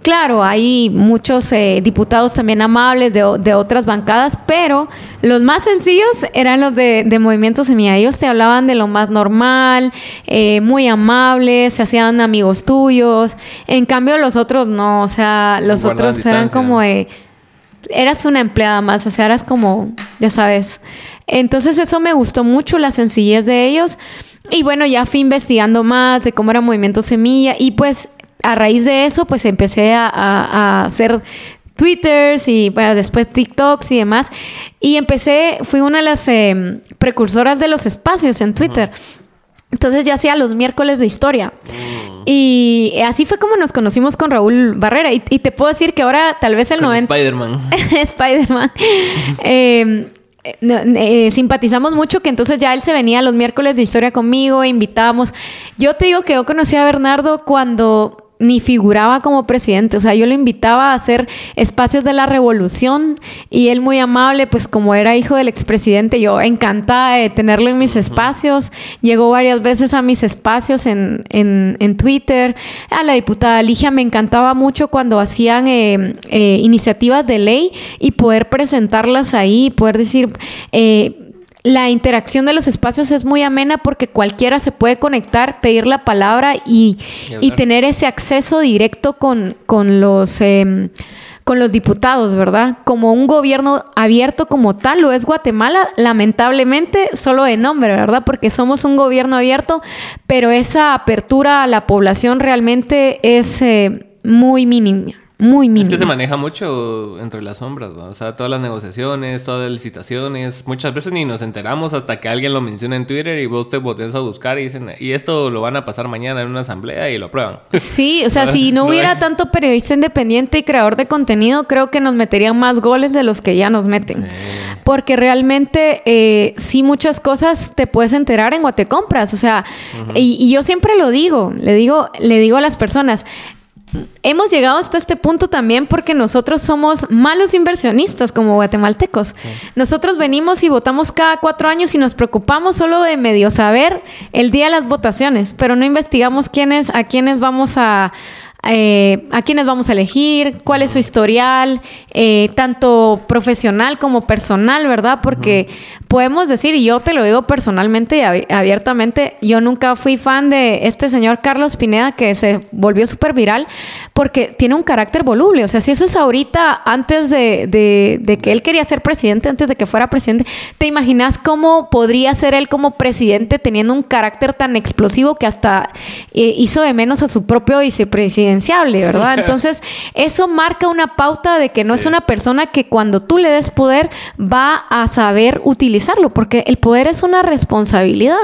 Claro, hay muchos eh, diputados también amables de, otras bancadas, pero los más sencillos eran los de, Movimiento Semilla. Ellos te hablaban de lo más normal, eh, muy amables, se hacían amigos tuyos. En cambio, los otros no, o sea, los otros eran como de... Eras una empleada más, o sea, eras como, ya sabes. Entonces eso me gustó mucho, la sencillez de ellos. Y bueno, ya fui investigando más de cómo era Movimiento Semilla y pues a raíz de eso pues empecé a, hacer Twitters y bueno, después TikToks y demás. Y empecé, fui una de las em, precursoras de los espacios en Twitter. Entonces ya hacía los miércoles de historia. Mm. Y así fue como nos conocimos con Raúl Barrera. Y, te puedo decir que ahora tal vez el 90... Spider-Man. Spider-Man. eh, eh, simpatizamos mucho que entonces ya él se venía los miércoles de historia conmigo, invitábamos. Yo te digo que yo conocí a Bernardo cuando ni figuraba como presidente. O sea, yo lo invitaba a hacer espacios de la revolución y él muy amable, pues como era hijo del expresidente, yo encantada de tenerlo en mis espacios. Llegó varias veces a mis espacios en, en, Twitter. A la diputada Ligia me encantaba mucho cuando hacían eh, eh, iniciativas de ley y poder presentarlas ahí, poder decir... Eh, la interacción de los espacios es muy amena porque cualquiera se puede conectar, pedir la palabra y, tener ese acceso directo con, con los... Em, con los diputados, ¿verdad? Como un gobierno abierto como tal lo es Guatemala, lamentablemente solo de nombre, ¿verdad? Porque somos un gobierno abierto, pero esa apertura a la población realmente es eh, muy mínima muy mínimo. Es que se maneja mucho entre las sombras, ¿no? O sea, todas las negociaciones, todas las licitaciones. Muchas veces ni nos enteramos hasta que alguien lo menciona en Twitter y vos te volteas a buscar y dicen, y esto lo van a pasar mañana en una asamblea y lo aprueban. Sí, o sea, si no hubiera tanto periodista independiente y creador de contenido, creo que nos meterían más goles de los que ya nos meten. Eh. Porque realmente, eh, sí, muchas cosas te puedes enterar en Guatecompras. O sea, y, y yo siempre lo digo, le digo, le digo a las personas, hemos llegado hasta este punto también porque nosotros somos malos inversionistas como guatemaltecos. Nosotros venimos y votamos cada cuatro años y nos preocupamos solo de medio saber el día de las votaciones, pero no investigamos quiénes, a quiénes vamos a, eh, a quiénes vamos a elegir, cuál es su historial, eh, tanto profesional como personal, ¿verdad? Porque podemos decir, y yo te lo digo personalmente y abiertamente, yo nunca fui fan de este señor Carlos Pineda que se volvió súper viral porque tiene un carácter voluble. O sea, si eso es ahorita, antes de, que él quería ser presidente, antes de que fuera presidente, ¿te imaginas cómo podría ser él como presidente teniendo un carácter tan explosivo que hasta eh, hizo de menos a su propio ¿verdad? Entonces, eso marca una pauta de que no es una persona que cuando tú le des poder va a saber utilizar porque el poder es una responsabilidad.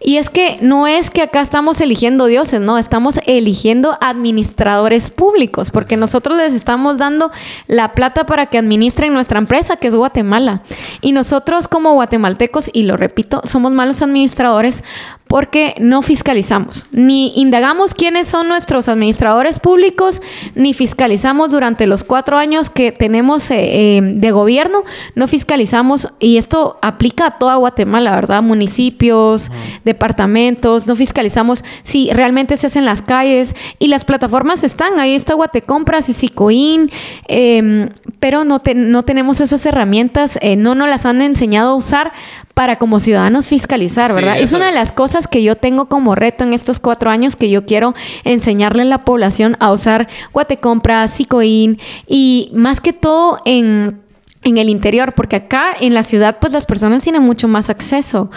Y es que no es que acá estamos eligiendo dioses, no, estamos eligiendo administradores públicos, porque nosotros les estamos dando la plata para que administren nuestra empresa, que es Guatemala. Y nosotros como guatemaltecos, y lo repito, somos malos administradores porque no fiscalizamos, ni indagamos quiénes son nuestros administradores públicos, ni fiscalizamos durante los cuatro años que tenemos eh, eh, de gobierno, no fiscalizamos, y esto aplica a toda Guatemala, ¿verdad? Municipios, departamentos, no fiscalizamos si realmente se hacen las calles, y las plataformas están, ahí está Guatecompras y Sicoin, em, pero no, no tenemos esas herramientas, eh, no nos las han enseñado a usar para como ciudadanos fiscalizar, ¿verdad? es una de las cosas que yo tengo como reto en estos cuatro años que yo quiero enseñarle a la población a usar Guatecompra, Sicoin y más que todo en en el interior, porque acá en la ciudad pues las personas tienen mucho más acceso,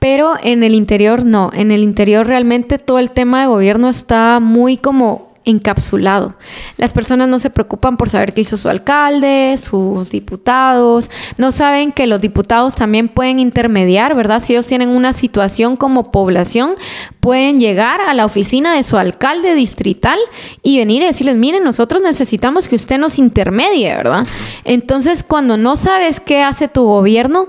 pero en el interior no, en el interior realmente todo el tema de gobierno está muy como encapsulado. Las personas no se preocupan por saber qué hizo su alcalde, sus diputados, no saben que los diputados también pueden intermediar, ¿verdad? Si ellos tienen una situación como población, pueden llegar a la oficina de su alcalde distrital y venir y decirles, miren, nosotros necesitamos que usted nos intermedie, ¿verdad? Entonces, cuando no sabes qué hace tu gobierno,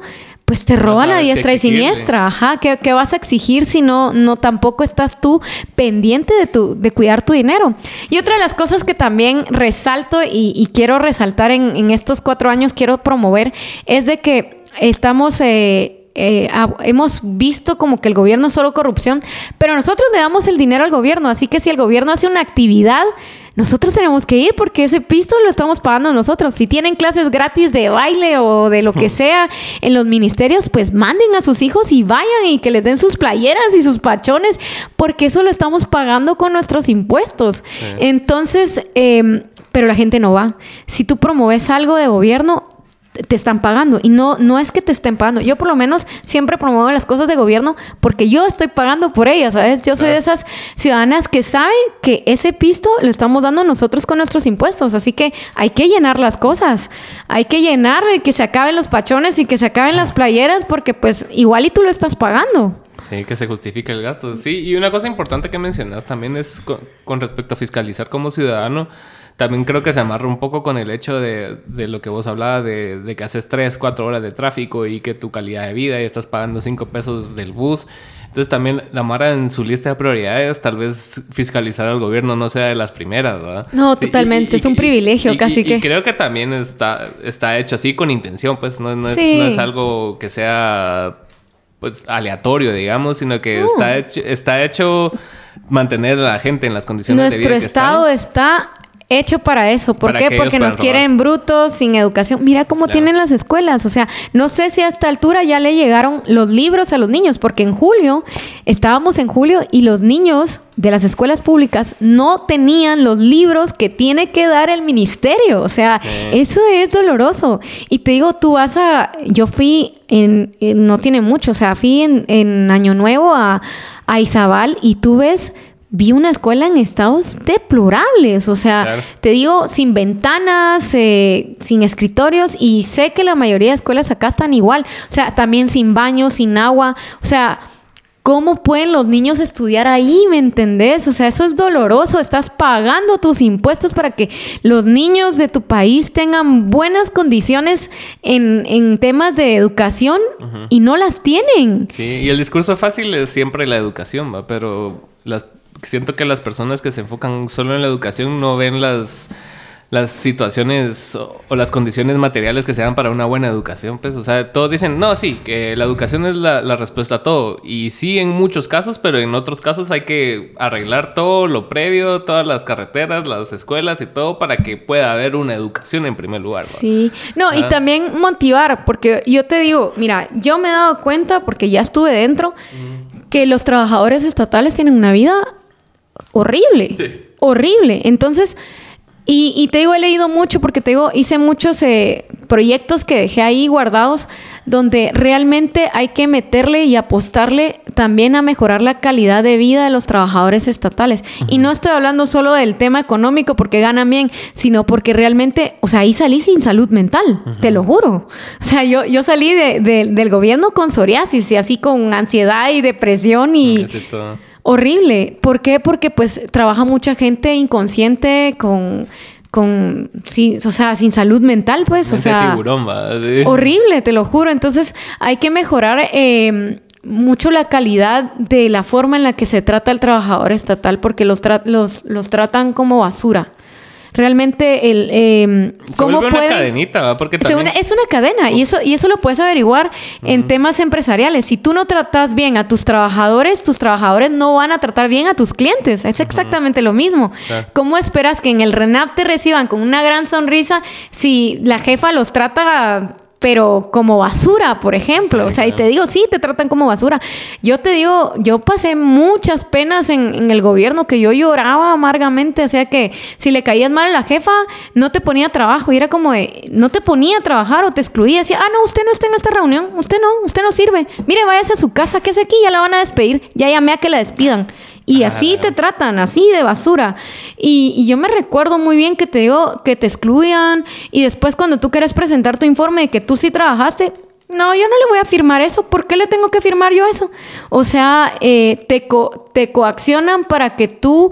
pues te roban a diestra y siniestra. Ajá, ¿Qué, vas a exigir si no, no tampoco estás tú pendiente de, tu, de cuidar tu dinero? Y otra de las cosas que también resalto y, quiero resaltar en, estos cuatro años, quiero promover, es de que estamos... Eh, eh, hemos visto como que el gobierno es solo corrupción, pero nosotros le damos el dinero al gobierno, así que si el gobierno hace una actividad, nosotros tenemos que ir porque ese pisto lo estamos pagando nosotros. Si tienen clases gratis de baile o de lo que sea en los ministerios, pues manden a sus hijos y vayan y que les den sus playeras y sus pachones, porque eso lo estamos pagando con nuestros impuestos. Entonces, eh, pero la gente no va. Si tú promueves algo de gobierno, te están pagando. Y no, no es que te estén pagando. Yo por lo menos siempre promuevo las cosas de gobierno porque yo estoy pagando por ellas, ¿sabes? Yo soy de esas ciudadanas que saben que ese pisto lo estamos dando nosotros con nuestros impuestos. Así que hay que llenar las cosas. Hay que llenar y que se acaben los pachones y que se acaben las playeras porque pues igual y tú lo estás pagando. Sí, que se justifique el gasto. Sí, y una cosa importante que mencionas también es con respecto a fiscalizar como ciudadano también creo que se amarra un poco con el hecho de, de lo que vos hablabas, de, de, que haces 3, 4 horas de tráfico y que tu calidad de vida y estás pagando 5 pesos del bus. Entonces también la Mara en su lista de prioridades, tal vez fiscalizar al gobierno no sea de las primeras, ¿verdad? No, totalmente, es un privilegio casi que... Y creo que también está, está hecho así con intención, pues no, no, es, no es algo que sea pues aleatorio, digamos, sino que está hecho, está hecho mantener a la gente en las condiciones Nuestro de vida que estado está hecho para eso. ¿Por qué? Porque nos quieren brutos, sin educación. Mira cómo tienen las escuelas. O sea, no sé si a esta altura ya le llegaron los libros a los niños, porque en julio, estábamos en julio y los niños de las escuelas públicas no tenían los libros que tiene que dar el ministerio. O sea, eso es doloroso. Y te digo, tú vas a... Yo fui en... no tiene mucho, o sea, fui en, en Año Nuevo a, a Izabal y tú ves vi una escuela en estados deplorables, o sea, te digo, sin ventanas, eh, sin escritorios, y sé que la mayoría de escuelas acá están igual, o sea, también sin baños, sin agua, o sea, ¿cómo pueden los niños estudiar ahí? ¿Me entendés? O sea, eso es doloroso, estás pagando tus impuestos para que los niños de tu país tengan buenas condiciones en, temas de educación y no las tienen. Sí, y el discurso fácil es siempre la educación, ¿va? pero las siento que las personas que se enfocan solo en la educación no ven las las situaciones o, las condiciones materiales que se dan para una buena educación. Pues, o sea, todos dicen, no, sí, que la educación es la, la, respuesta a todo. Y sí, en muchos casos, pero en otros casos hay que arreglar todo lo previo, todas las carreteras, las escuelas y todo para que pueda haber una educación en primer lugar. Sí, no, y también motivar, porque yo te digo, mira, yo me he dado cuenta, porque ya estuve dentro, que los trabajadores estatales tienen una vida horrible. Horrible. Entonces, y, te digo, he leído mucho porque te digo, hice muchos eh, proyectos que dejé ahí guardados donde realmente hay que meterle y apostarle también a mejorar la calidad de vida de los trabajadores estatales. Y no estoy hablando solo del tema económico porque ganan bien, sino porque realmente, o sea, ahí salí sin salud mental, te lo juro. O sea, yo, yo salí del gobierno con psoriasis y así con ansiedad y depresión y... Horrible. ¿Por qué? Porque pues trabaja mucha gente inconsciente con con sí, o sea, sin salud mental, pues, o sea, horrible, te lo juro. Entonces, hay que mejorar eh, mucho la calidad de la forma en la que se trata el trabajador estatal, porque los, los, los tratan como basura realmente el eh, cómo puede una cadenita porque también... es una cadena y eso y eso lo puedes averiguar en temas empresariales. Si tú no tratas bien a tus trabajadores tus trabajadores no van a tratar bien a tus clientes. Es exactamente lo mismo. Cómo esperas que en el Renap te reciban con una gran sonrisa si la jefa los trata pero como basura, por ejemplo. o sea, y te digo, sí, te tratan como basura. Yo te digo, yo pasé muchas penas en, el gobierno que yo lloraba amargamente. O sea, que si le caías mal a la jefa, no te ponía trabajo. Y era como de, no te ponía a trabajar o te excluía. Decía, ah, no, usted no está en esta reunión. Usted no, usted no sirve. Mire, váyase a su casa. ¿Qué hace aquí? Ya la van a despedir. Ya llamé a que la despidan. Y así te tratan, así de basura. Y, yo me recuerdo muy bien que te digo, que te excluyan. Y después cuando tú quieres presentar tu informe de que tú sí trabajaste, no, yo no le voy a firmar eso. ¿Por qué le tengo que firmar yo eso? O sea, eh, te, te coaccionan para que tú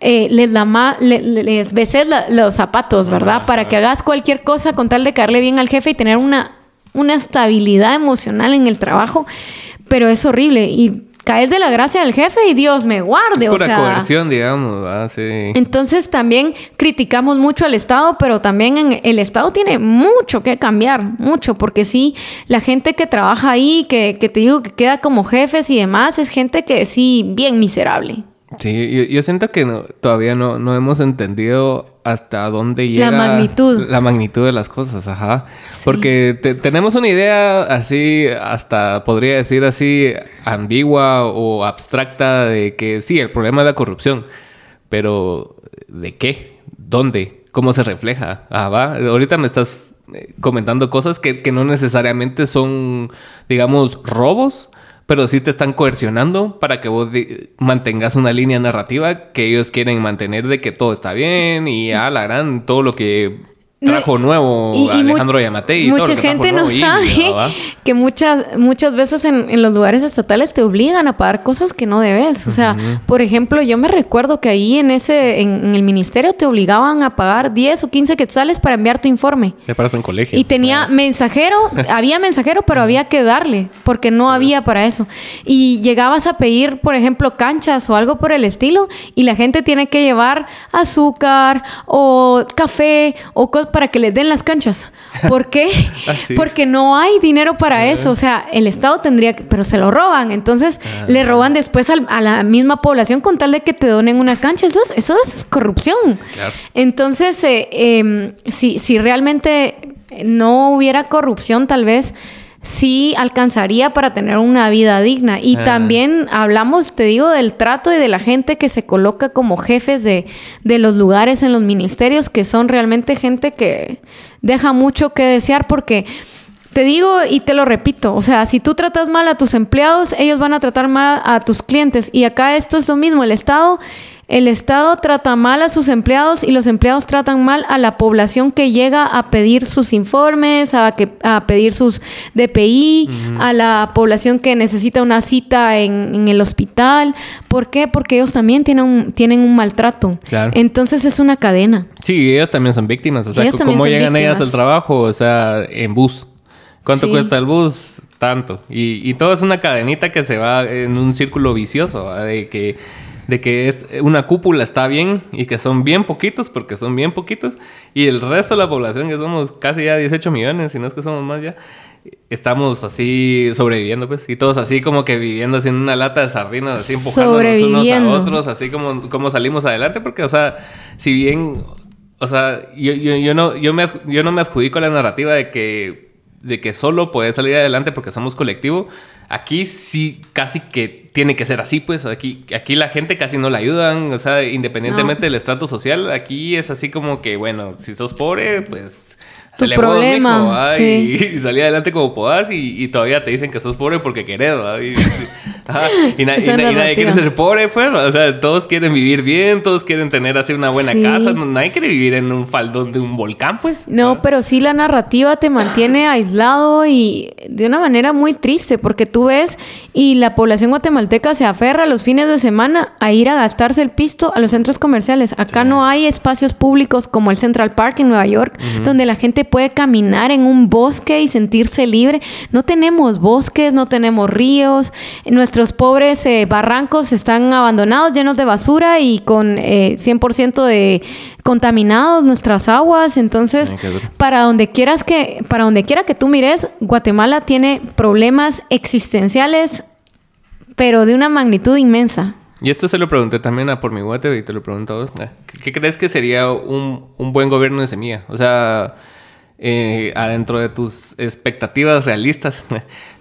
eh, les, la les beses los zapatos, ¿verdad? para que hagas cualquier cosa con tal de caerle bien al jefe y tener una, una estabilidad emocional en el trabajo. Pero es horrible. Y caes de la gracia del jefe y Dios me guarde. Es pura o sea, coerción, digamos. Ah, sí. Entonces también criticamos mucho al Estado, pero también en el Estado tiene mucho que cambiar, mucho, porque sí, la gente que trabaja ahí, que, que te digo que queda como jefes y demás, es gente que sí, bien miserable. Sí, yo, siento que todavía no, no hemos entendido hasta dónde llega la magnitud. La magnitud de las cosas, ajá. Porque tenemos una idea así, hasta podría decir así, ambigua o abstracta de que sí, el problema es la corrupción. Pero, ¿de qué? ¿Dónde? ¿Cómo se refleja? Ah, va. Ahorita me estás eh, comentando cosas que, que no necesariamente son, digamos, robos pero sí te están coercionando para que vos mantengas una línea narrativa que ellos quieren mantener de que todo está bien y a la gran todo lo que trajo nuevo Alejandro Yamate y mucha gente no sabe que muchas muchas veces en, los lugares estatales te obligan a pagar cosas que no debes. O sea por ejemplo yo me recuerdo que ahí en ese en, el ministerio te obligaban a pagar 10 o 15 quetzales para enviar tu informe. Te paras en colegio. Y tenía mensajero había mensajero pero había que darle porque no había para eso. Y llegabas a pedir por ejemplo canchas o algo por el estilo y la gente tiene que llevar azúcar o café o cosas para que les den las canchas. ¿Por qué? Ah, Porque no hay dinero para eso. O sea, el Estado tendría que, pero se lo roban. Entonces, le ah. roban después a la misma población con tal de que te donen una cancha. Eso es, eso es corrupción. Entonces, eh, em, si, si realmente no hubiera corrupción, tal vez sí alcanzaría para tener una vida digna. Y ah. también hablamos, te digo, del trato y de la gente que se coloca como jefes de, de, los lugares en los ministerios, que son realmente gente que deja mucho que desear porque... Te digo y te lo repito, o sea, si tú tratas mal a tus empleados, ellos van a tratar mal a tus clientes. Y acá esto es lo mismo, el Estado el Estado trata mal a sus empleados y los empleados tratan mal a la población que llega a pedir sus informes, a, que, a pedir sus DPI, a la población que necesita una cita en, el hospital. ¿Por qué? Porque ellos también tienen un, tienen un maltrato. Entonces es una cadena. Sí, ellos también son víctimas. O sea, ¿cómo llegan ellas al trabajo? O sea, en bus. ¿Cuánto cuesta el bus? Tanto. Y, y todo es una cadenita que se va en un círculo vicioso, de que de que es, una cúpula está bien y que son bien poquitos, porque son bien poquitos, y el resto de la población, que somos casi ya 18 millones, si no es que somos más ya, estamos así sobreviviendo, pues, y todos así como que viviendo así en una lata de sardinas, así empujándonos unos a otros, así como, como salimos adelante, porque, o sea, si bien, o sea, yo, yo, yo no, yo, me, yo no me adjudico la narrativa de que de que solo puedes salir adelante porque somos colectivo. Aquí sí casi que tiene que ser así, pues aquí, aquí la gente casi no la ayudan, o sea, independientemente del estrato social, aquí es así como que, bueno, si sos pobre, pues tu problema. sí. y, salí adelante como podás y, todavía te dicen que sos pobre porque querés, y, nadie quiere ser pobre, pues. O sea, todos quieren vivir bien, todos quieren tener así una buena casa. nadie quiere vivir en un faldón de un volcán, pues. No, pero sí la narrativa te mantiene aislado y de una manera muy triste porque tú ves y la población guatemalteca se aferra los fines de semana a ir a gastarse el pisto a los centros comerciales. Acá no hay espacios públicos como el Central Park en Nueva York, donde la gente puede caminar en un bosque y sentirse libre. No tenemos bosques, no tenemos ríos. Nuestros pobres eh, barrancos están abandonados, llenos de basura y con 100% eh, de contaminados nuestras aguas. Entonces, para donde quieras que, para donde quiera que tú mires, Guatemala tiene problemas existenciales, pero de una magnitud inmensa. Y esto se lo pregunté también a por mi guate y te lo pregunto a vos. ¿Qué, crees que sería un, un, buen gobierno de semilla? O sea, eh, adentro de tus expectativas realistas.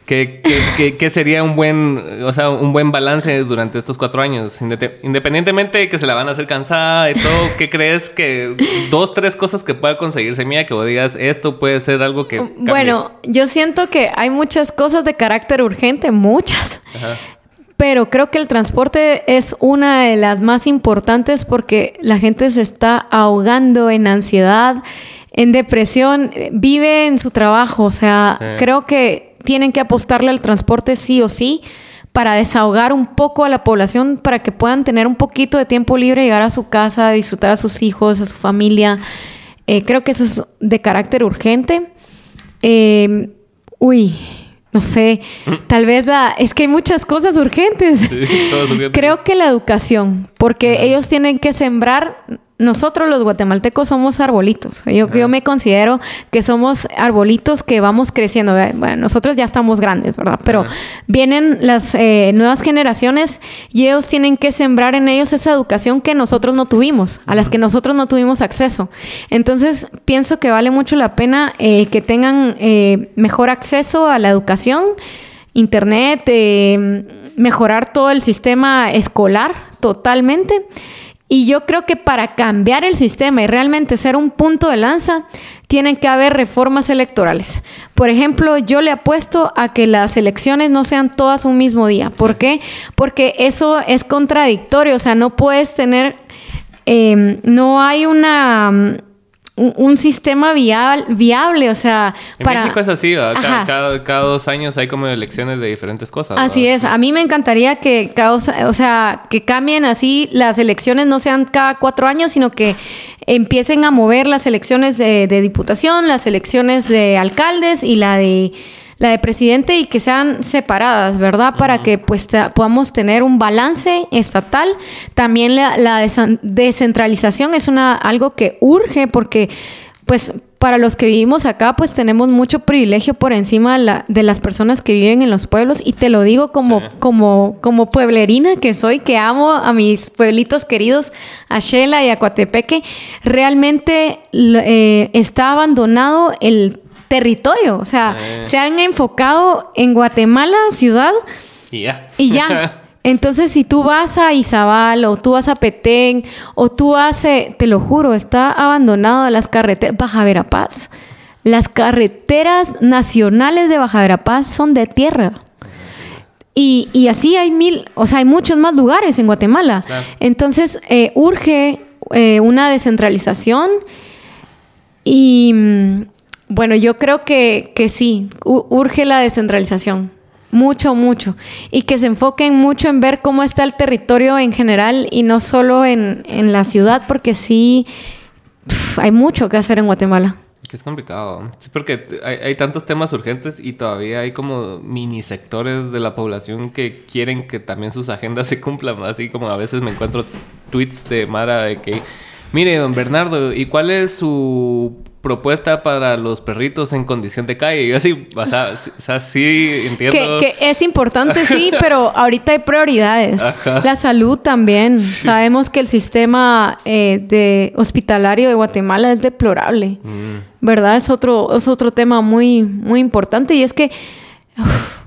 ¿Qué, qué, sería un buen, o sea, un buen balance durante estos cuatro años? Independientemente de que se la van a hacer cansada y todo, ¿qué crees que dos, tres cosas que pueda conseguir Semilla que vos digas, esto puede ser algo que... Bueno, yo siento que hay muchas cosas de carácter urgente, muchas. Pero creo que el transporte es una de las más importantes porque la gente se está ahogando en ansiedad, en depresión, vive en su trabajo. O sea, creo que tienen que apostarle al transporte sí o sí para desahogar un poco a la población, para que puedan tener un poquito de tiempo libre, llegar a su casa, disfrutar a sus hijos, a su familia. Eh, creo que eso es de carácter urgente. Eh, uy, no sé, tal vez la... Es que hay muchas cosas urgentes. Creo que la educación, porque ellos tienen que sembrar nosotros los guatemaltecos somos arbolitos. Yo, yo, me considero que somos arbolitos que vamos creciendo. Bueno, nosotros ya estamos grandes, ¿verdad? Pero vienen las eh, nuevas generaciones y ellos tienen que sembrar en ellos esa educación que nosotros no tuvimos, a las que nosotros no tuvimos acceso. Entonces, pienso que vale mucho la pena eh, que tengan eh, mejor acceso a la educación, internet, mejorar todo el sistema escolar totalmente. Y yo creo que para cambiar el sistema y realmente ser un punto de lanza, tienen que haber reformas electorales. Por ejemplo, yo le apuesto a que las elecciones no sean todas un mismo día. ¿Por qué? Porque eso es contradictorio. O sea, no puedes tener, eh, no hay una un, sistema viable, viable, o sea, en para... México es así, cada, cada, dos años hay como elecciones de diferentes cosas. Así es, a mí me encantaría que, o sea, que cambien así, las elecciones no sean cada cuatro años, sino que empiecen a mover las elecciones de diputación, las elecciones de alcaldes y la de la de presidente y que sean separadas, ¿verdad? Para que pues podamos tener un balance estatal. También la, descentralización es una, algo que urge porque pues para los que vivimos acá, pues tenemos mucho privilegio por encima de, las personas que viven en los pueblos. Y te lo digo como, como, como pueblerina que soy, que amo a mis pueblitos queridos, a Shela y a Coatepeque. Realmente eh, está abandonado el territorio. O sea, se han enfocado en Guatemala, ciudad. Y ya. Y ya. Entonces, si tú vas a Izabal o tú vas a Petén o tú vas, te lo juro, está abandonado las carreteras. Baja Verapaz. Las carreteras nacionales de Baja Verapaz son de tierra. Y, y, así hay mil, o sea, hay muchos más lugares en Guatemala. Entonces, eh, urge eh, una descentralización y, mm, bueno, yo creo que, que sí, urge la descentralización. Mucho, mucho. Y que se enfoquen mucho en ver cómo está el territorio en general y no solo en, la ciudad, porque sí hay mucho que hacer en Guatemala. Que es complicado. Sí, porque hay, hay, tantos temas urgentes y todavía hay como mini sectores de la población que quieren que también sus agendas se cumplan. Así como a veces me encuentro tweets de Mara de que, mire, don Bernardo, ¿y cuál es su propuesta para los perritos en condición de calle. Yo así, o sea, o sea sí entiendo. Que, es importante, sí, pero ahorita hay prioridades. La salud también. Sabemos que el sistema eh, de hospitalario de Guatemala es deplorable. Mm. ¿Verdad? Es otro, es otro tema muy, muy importante. Y es que.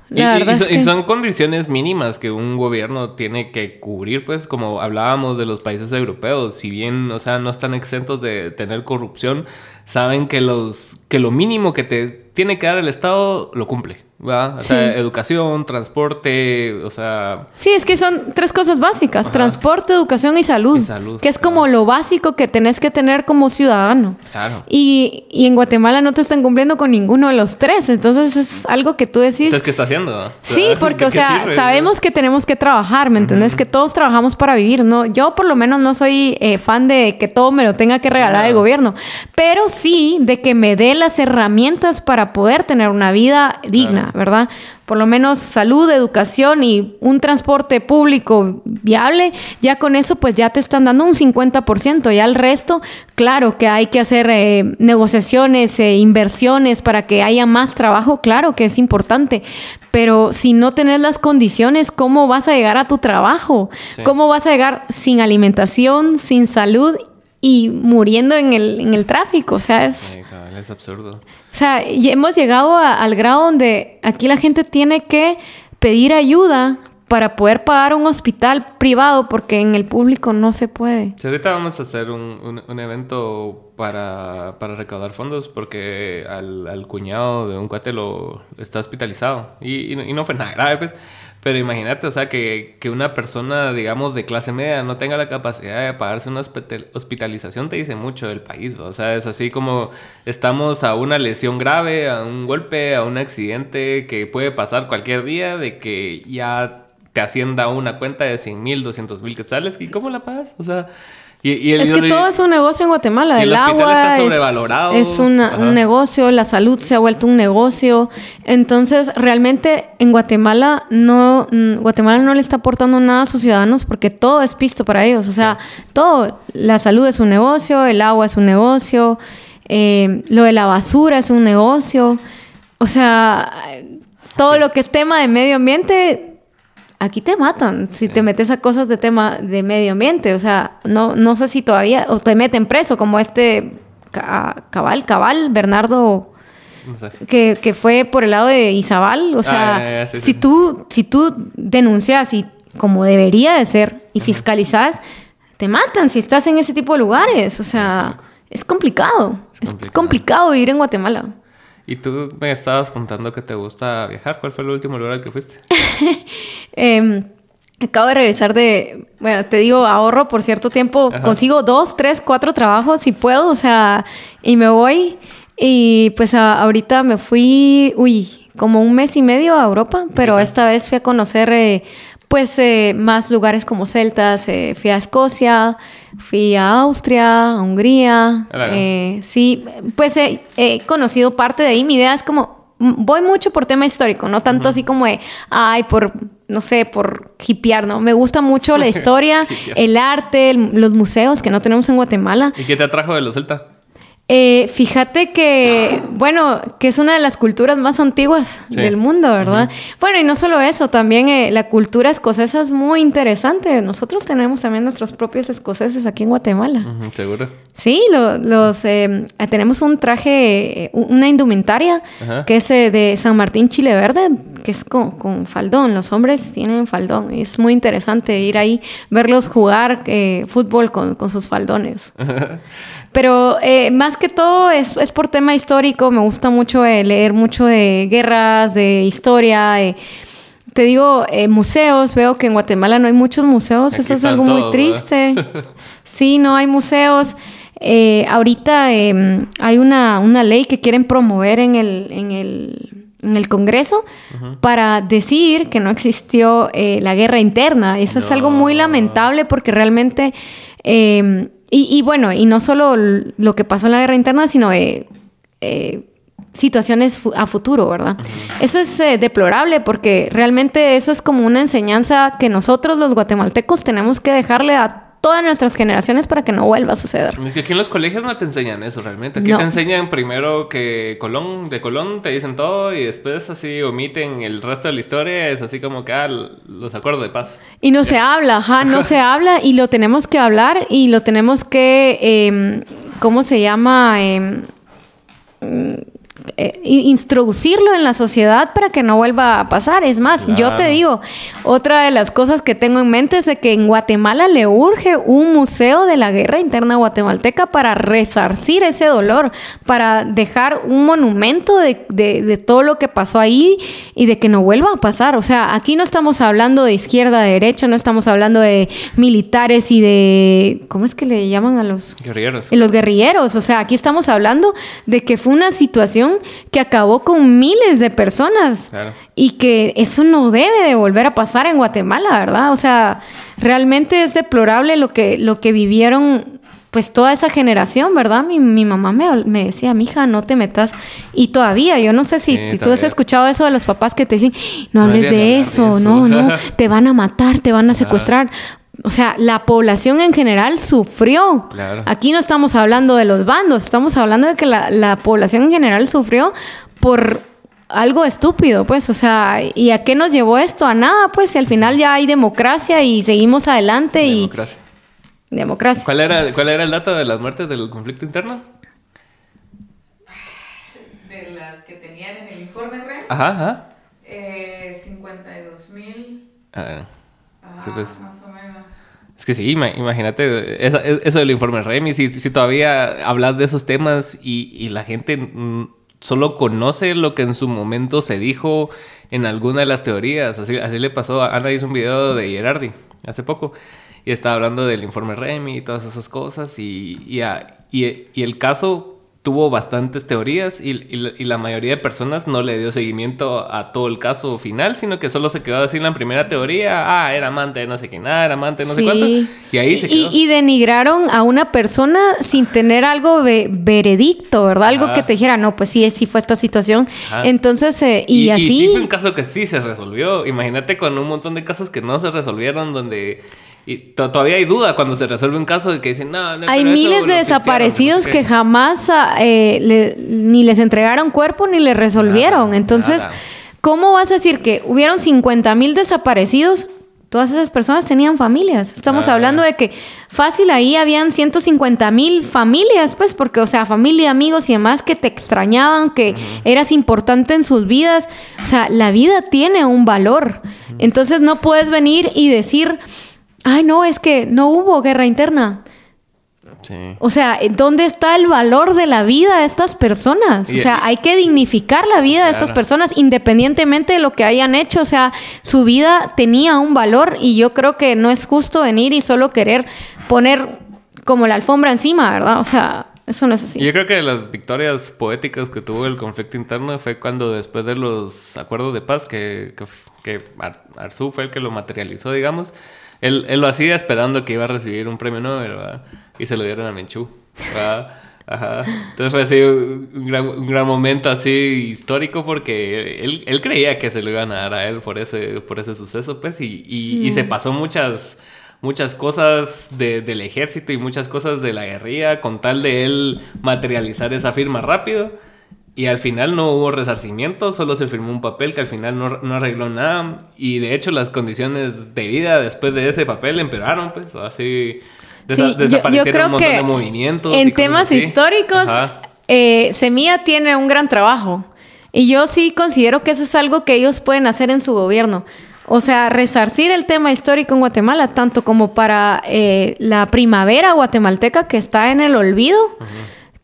Y, son condiciones mínimas que un gobierno tiene que cubrir, pues, como hablábamos de los países europeos, si bien, o sea, no están exentos de tener corrupción, saben que los que lo mínimo que te tiene que dar el Estado lo cumple. O sea, educación, transporte, o sea... Sí, es que son tres cosas básicas, transporte, educación y salud, que es como lo básico que tenés que tener como ciudadano. Claro. Y, y, en Guatemala no te están cumpliendo con ninguno de los tres, entonces es algo que tú decís... Entonces, ¿qué está haciendo? Sí, porque, o sea, sabemos que tenemos que trabajar, ¿me entendés? Que todos trabajamos para vivir, ¿no? Yo por lo menos no soy eh, fan de que todo me lo tenga que regalar el gobierno, pero sí de que me dé las herramientas para poder tener una vida digna. ¿Verdad? Por lo menos salud, educación y un transporte público viable, ya con eso pues ya te están dando un 50%, ya el resto, claro que hay que hacer eh, negociaciones, e inversiones para que haya más trabajo, claro que es importante, pero si no tenés las condiciones, ¿cómo vas a llegar a tu trabajo? ¿Cómo vas a llegar sin alimentación, sin salud y muriendo en el, en el tráfico? O sea, es... es absurdo. O sea, hemos llegado al grado donde aquí la gente tiene que pedir ayuda para poder pagar un hospital privado porque en el público no se puede. Sí, ahorita vamos a hacer un, un, evento para, para, recaudar fondos porque al, al, cuñado de un cuate lo está hospitalizado y, y, no fue nada grave, pues. Pero imagínate, o sea, que, que, una persona, digamos, de clase media no tenga la capacidad de pagarse una hospitalización, te dice mucho del país. O sea, es así como estamos a una lesión grave, a un golpe, a un accidente que puede pasar cualquier día, de que ya te hacienda una cuenta de 100 mil, 200 mil quetzales. ¿Y cómo la pagas? O sea, es que todo es un negocio en Guatemala. El, agua es, un negocio, la salud se ha vuelto un negocio. Entonces, realmente en Guatemala no, mm, Guatemala no le está aportando nada a sus ciudadanos porque todo es pisto para ellos. O sea, todo, la salud es un negocio, el agua es un negocio, eh, lo de la basura es un negocio. O sea, todo lo que es tema de medio ambiente aquí te matan si te metes a cosas de tema de medio ambiente. O sea, no, no sé si todavía, o te meten preso, como este Cabal, Cabal, Bernardo, que, fue por el lado de Izabal. O sea, ah, si, Tú, si tú denuncias y como debería de ser y fiscalizas, te matan si estás en ese tipo de lugares. O sea, es complicado. Es complicado, es complicado vivir en Guatemala. Y tú me estabas contando que te gusta viajar. ¿Cuál fue el último lugar al que fuiste? Em, acabo de regresar de, bueno, te digo, ahorro por cierto tiempo, consigo dos, tres, cuatro trabajos si puedo, o sea, y me voy. Y pues ahorita me fui, uy, como un mes y medio a Europa, pero esta vez fui a conocer eh, pues eh, más lugares como celtas, eh, fui a Escocia, fui a Austria, a Hungría, eh, sí, pues he conocido parte de ahí, mi idea es como, voy mucho por tema histórico, no tanto así como de, ay, por, no sé, por hipear, ¿no? Me gusta mucho la historia, el arte, los museos que no tenemos en Guatemala. ¿Y qué te atrajo de los celtas? Eh, fíjate que, bueno, que es una de las culturas más antiguas del mundo, ¿verdad? Bueno, y no solo eso, también eh, la cultura escocesa es muy interesante. Nosotros tenemos también nuestros propios escoceses aquí en Guatemala. ¿Seguro? Sí, los, eh, tenemos un traje, una indumentaria que es de San Martín Chile Verde, que es con, faldón. Los hombres tienen faldón. Es muy interesante ir ahí, verlos jugar fútbol con, con sus faldones. Pero eh, más que todo es, por tema histórico. Me gusta mucho eh, leer mucho de guerras, de historia. te digo, eh, museos. Veo que en Guatemala no hay muchos museos. Eso es algo muy triste. sí, no hay museos. ahorita em, hay una, ley que quieren promover en el, en el, Congreso para decir que no existió la guerra interna. Eso es algo muy lamentable porque realmente em, y, bueno, y no solo lo que pasó en la guerra interna, sino eh, eh, situaciones a futuro, ¿verdad? Eso es eh, deplorable porque realmente eso es como una enseñanza que nosotros los guatemaltecos tenemos que dejarle a todas nuestras generaciones para que no vuelva a suceder. Es que aquí en los colegios no te enseñan eso realmente. Aquí te enseñan primero que Colón, de Colón te dicen todo y después así omiten el resto de la historia. Es así como que, ah, los acuerdos de paz. Y no se habla, ajá, no se habla y lo tenemos que hablar y lo tenemos que, eh, ¿cómo se llama? Eh, eh, introducirlo en la sociedad para que no vuelva a pasar. Es más, yo te digo, otra de las cosas que tengo en mente es de que en Guatemala le urge un museo de la guerra interna guatemalteca para resarcir ese dolor, para dejar un monumento de, de, todo lo que pasó ahí y de que no vuelva a pasar. O sea, aquí no estamos hablando de izquierda, de derecha, no estamos hablando de militares y de... ¿Cómo es que le llaman a los... Guerrilleros. Los guerrilleros. O sea, aquí estamos hablando de que fue una situación que acabó con miles de personas y que eso no debe de volver a pasar en Guatemala, ¿verdad? O sea, realmente es deplorable lo que, lo que vivieron pues toda esa generación, ¿verdad? Mi, mi mamá me, me, decía, mija, no te metas. Y todavía, yo no sé si tú has escuchado eso de los papás que te dicen, no hables de eso, no, no, te van a matar, te van a secuestrar. O sea, la población en general sufrió. Aquí no estamos hablando de los bandos, estamos hablando de que la, población en general sufrió por algo estúpido, pues, o sea, ¿y a qué nos llevó esto? A nada, pues, y al final ya hay democracia y seguimos adelante democracia. y... Democracia. ¿Cuál era, ¿Cuál era el dato de las muertes del conflicto interno? De las que tenían en el informe REM. Ajá, ajá. Eh, 52 mil. Ah, sí, pues. Más o menos. Es que sí, imagínate eso, eso del informe Remy, si, si todavía hablas de esos temas y, la gente mm, solo conoce lo que en su momento se dijo en alguna de las teorías. Así, así le pasó, a Ana hizo un video de Gerardi hace poco y estaba hablando del informe Remy y todas esas cosas y, y, y el caso tuvo bastantes teorías y, la mayoría de personas no le dio seguimiento a todo el caso final, sino que solo se quedó a decir la primera teoría, ah, era amante de no sé quién, nada ah, era amante de no sé cuánto, y ahí se quedó. Y, denigraron a una persona sin tener algo veredicto, ¿verdad? Algo que te dijera, no, pues sí, sí fue esta situación. Entonces, eh, y, así... Y sí fue un caso que sí se resolvió. Imagínate con un montón de casos que no se resolvieron, donde y todavía hay duda cuando se resuelve un caso de que dicen, no, no Hay miles de desaparecidos que jamás ah, eh, ni les entregaron cuerpo ni les resolvieron. Entonces, ¿cómo vas a decir que hubieron 50 mil desaparecidos? Todas esas personas tenían familias. Estamos hablando de que fácil ahí habían 150 mil familias, pues, porque, o sea, familia, amigos y demás que te extrañaban, que eras importante en sus vidas. O sea, la vida tiene un valor. Entonces, no puedes venir y decir ay, no, es que no hubo guerra interna. Sí. O sea, ¿dónde está el valor de la vida de estas personas? o sea, hay que dignificar la vida de estas personas independientemente de lo que hayan hecho. O sea, su vida tenía un valor y yo creo que no es justo venir y solo querer poner como la alfombra encima, ¿verdad? O sea, eso no es así. Yo creo que las victorias poéticas que tuvo el conflicto interno fue cuando después de los acuerdos de paz, que, que, Arzú fue el que lo materializó, digamos, él, él, lo hacía esperando que iba a recibir un premio Nobel, ¿verdad? Y se lo dieron a Menchú, ¿verdad? Ajá. Entonces fue así un gran, un gran, momento así histórico porque él, él, creía que se lo iban a dar a él por ese, por ese suceso, pues, y, y, y se mm. pasó muchas, muchas cosas de, del ejército y muchas cosas de la guerrilla con tal de él materializar esa firma rápido. Y al final no hubo resarcimiento, solo se firmó un papel que al final no, no, arregló nada. Y de hecho las condiciones de vida después de ese papel empeoraron, pues así desaparecieron un montón de movimientos. En temas históricos, eh, Semilla tiene un gran trabajo. Y yo sí considero que eso es algo que ellos pueden hacer en su gobierno. O sea, resarcir el tema histórico en Guatemala, tanto como para eh, la primavera guatemalteca que está en el olvido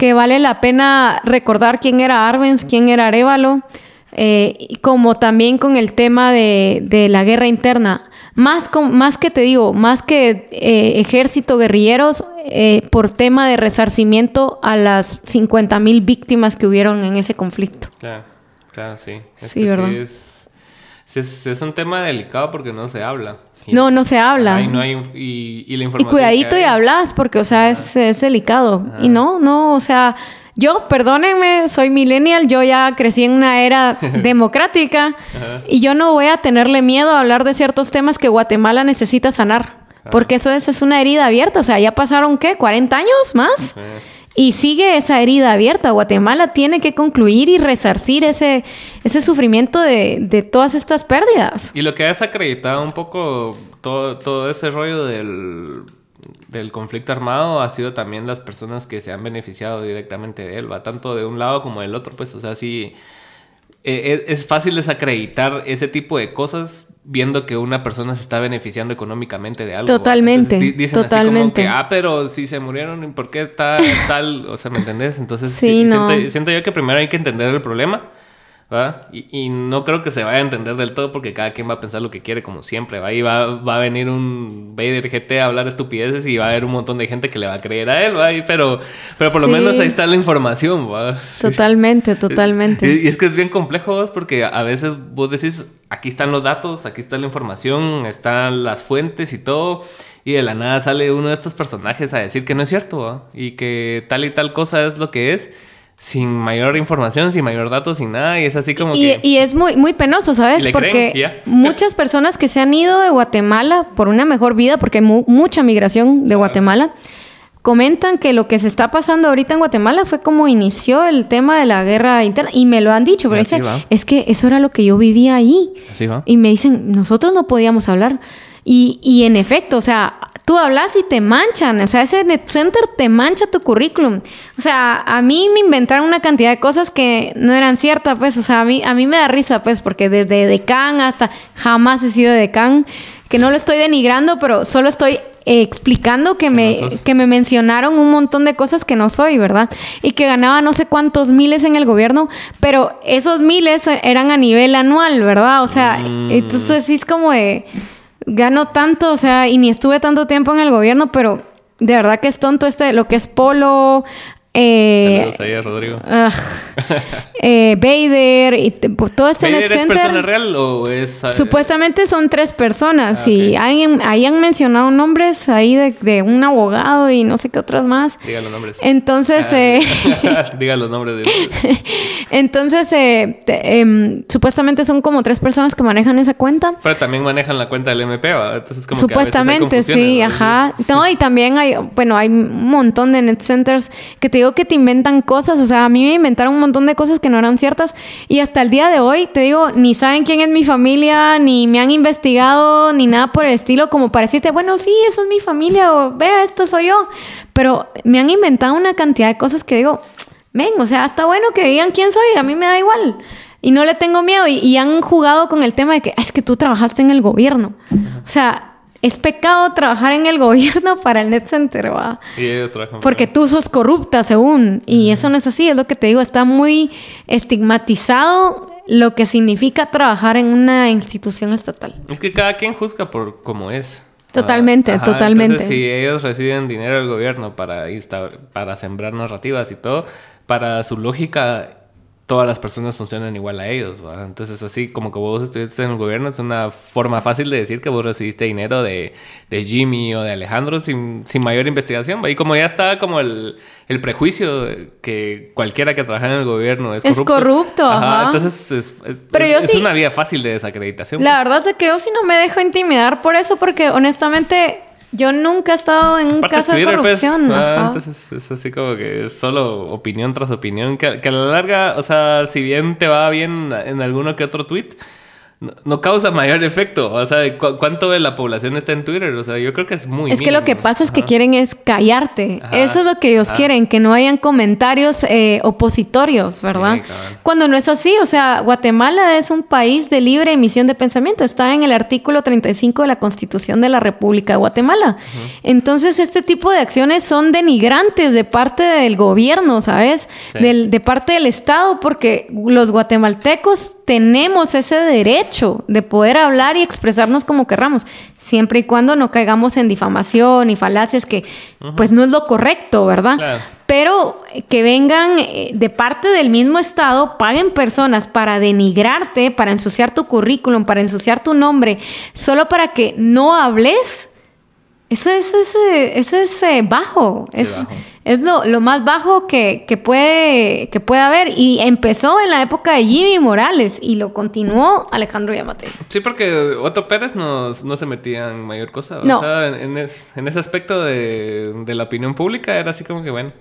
que vale la pena recordar quién era Arbenz, quién era Arevalo, eh, como también con el tema de, la guerra interna. Más, con, más que te digo, más que eh, ejército, guerrilleros, eh, por tema de resarcimiento a las 50 mil víctimas que hubieron en ese conflicto. Claro, claro, sí. sí, ¿verdad? Sí es un tema delicado porque no se habla no, no se habla. y, no hay, y, la información y cuidadito y hablas porque, o sea, es, es, delicado. Y no, no, o sea, Yo, perdónenme, soy millennial, yo ya crecí en una era democrática y yo no voy a tenerle miedo a hablar de ciertos temas que Guatemala necesita sanar. Porque eso es, es, una herida abierta. O sea, ya pasaron, ¿qué? ¿40 años más? Y sigue esa herida abierta. Guatemala tiene que concluir y resarcir ese, ese sufrimiento de, de todas estas pérdidas. Y lo que has acreditado un poco todo, todo ese rollo del, del conflicto armado ha sido también las personas que se han beneficiado directamente de él, va tanto de un lado como del otro, pues, o sea, sí, eh, es, es fácil desacreditar ese tipo de cosas viendo que una persona se está beneficiando económicamente de algo. Totalmente. Entonces, di- dicen totalmente. así como que, ah, pero si se murieron, ¿y ¿por qué está tal? O sea, ¿me entendés? Entonces, Sí, sí, no. siento, siento yo que primero hay que entender el problema, Y, y no creo que se vaya a entender del todo porque cada quien va a pensar lo que quiere como siempre, ¿va? Y va, va a venir un Vader GT a hablar estupideces y va a haber un montón de gente que le va a creer a él, ¿va? Y- pero, pero por lo menos ahí está la información, ¿va? Totalmente, totalmente. Y, y es que es bien complejo porque a veces vos decís, aquí están los datos, aquí está la información, están las fuentes y todo, y de la nada sale uno de estos personajes a decir que no es cierto, ¿va? y que tal y tal cosa es lo que es, sin mayor información, sin mayor datos, sin nada, y es así como Y, que... y es muy, muy penoso, ¿sabes? le Porque creen, muchas personas que se han ido de Guatemala por una mejor vida, porque hay mu- mucha migración de Guatemala, comentan que lo que se está pasando ahorita en Guatemala fue como inició el tema de la guerra interna. Y me lo han dicho, pero dicen, es que eso era lo que yo vivía ahí. Así va. Y me dicen, nosotros no podíamos hablar. Y, y en efecto, o sea, tú hablas y te manchan. O sea, ese net center te mancha tu currículum. O sea, a mí me inventaron una cantidad de cosas que no eran ciertas, pues. O sea, a mí, a mí me da risa, pues, porque desde decán hasta jamás he sido decán. Que no lo estoy denigrando, pero solo estoy eh, explicando que me, que me mencionaron un montón de cosas que no soy, ¿verdad? Y que ganaba no sé cuántos miles en el gobierno, pero esos miles eran a nivel anual, ¿verdad? O sea, Mm. entonces sí es como de, gano tanto, o sea, y ni estuve tanto tiempo en el gobierno, pero de verdad que es tonto este, lo que es polo, eh, Saludos ahí a Rodrigo. ah, eh, Vader, y pues, todo este ¿Vader net es center. persona real o es...? eh, Supuestamente son tres personas Ah, y ok. ahí, ahí han mencionado nombres ahí de, de un abogado y no sé qué otras más. Diga los nombres. Entonces, Ah, eh, Diga los nombres de... entonces eh, te- em, supuestamente son como tres personas que manejan esa cuenta. Pero también manejan la cuenta del MP, ¿va? Entonces como que a veces hay Supuestamente, sí, ajá. No, y también hay, bueno, hay un montón de net centers que te digo que te inventan cosas. O sea, a mí me inventaron un montón de cosas que no eran ciertas. Y hasta el día de hoy, te digo, ni saben quién es mi familia, ni me han investigado, ni nada por el estilo, como para decirte, bueno, sí, esa es mi familia, o vea, esto soy yo. Pero me han inventado una cantidad de cosas que digo, ven, o sea, está bueno que digan quién soy, a mí me da igual. Y no le tengo miedo. Y, y han jugado con el tema de que "Ah, es que tú trabajaste en el gobierno. O sea, es pecado trabajar en el gobierno para el net center, ¿va? Y ellos trabajan Porque para- tú sos corrupta, según. Y eso no es así, es lo que te digo. Está muy estigmatizado lo que significa trabajar en una institución estatal. Es que cada quien juzga por cómo es. Totalmente, Ah, totalmente. Entonces, si ellos reciben dinero del gobierno para, para sembrar narrativas y todo, para su lógica, todas las personas funcionan igual a ellos. Entonces, así como que vos estuviste en el gobierno, es una forma fácil de decir que vos recibiste dinero de, de Jimmy o de Alejandro sin, sin mayor investigación. Y como ya está como el, el prejuicio que cualquiera que trabaja en el gobierno es Es corrupto. corrupto, ajá. Entonces, es, es- Pero es- yo es sí- una vía fácil de desacreditación. La pues. verdad es que yo sí no me dejo intimidar por eso, porque honestamente yo nunca he estado en un caso de pues, corrupción. ah, ajá. entonces es así como que es solo opinión tras opinión, que, que a la larga, o sea, si bien te va bien en alguno que otro tweet, no, no causa mayor efecto. O sea, ¿cu- ¿cuánto de la población está en Twitter? O sea, yo creo que es muy Es que lo que pasa es que Ajá. quieren es callarte. Ajá. Eso es lo que ellos Ajá. quieren, que no hayan comentarios eh, opositorios, ¿verdad? Sí. Cuando no es así, o sea, Guatemala es un país de libre emisión de pensamiento. Está en el artículo 35 de la Constitución de la República de Guatemala. Entonces, este tipo de acciones son denigrantes de parte del gobierno, ¿sabes? Sí. Del, de parte del Estado, porque los guatemaltecos tenemos ese derecho de poder hablar y expresarnos como querramos, siempre y cuando no caigamos en difamación y falacias que pues no es lo correcto, ¿verdad? Claro. Pero eh, que vengan eh, de parte del mismo Estado, paguen personas para denigrarte, para ensuciar tu currículum, para ensuciar tu nombre, solo para que no hables Eso es, ese, eso es eh, bajo. es bajo. es lo, lo más bajo que, que puede, que puede haber. Y empezó en la época de Jimmy Morales y lo continuó Alejandro Yamate. Sí, porque Otto Pérez no, no se metía en mayor cosa. O No. sea, en, en es- en ese aspecto de, de la opinión pública era así como que, bueno,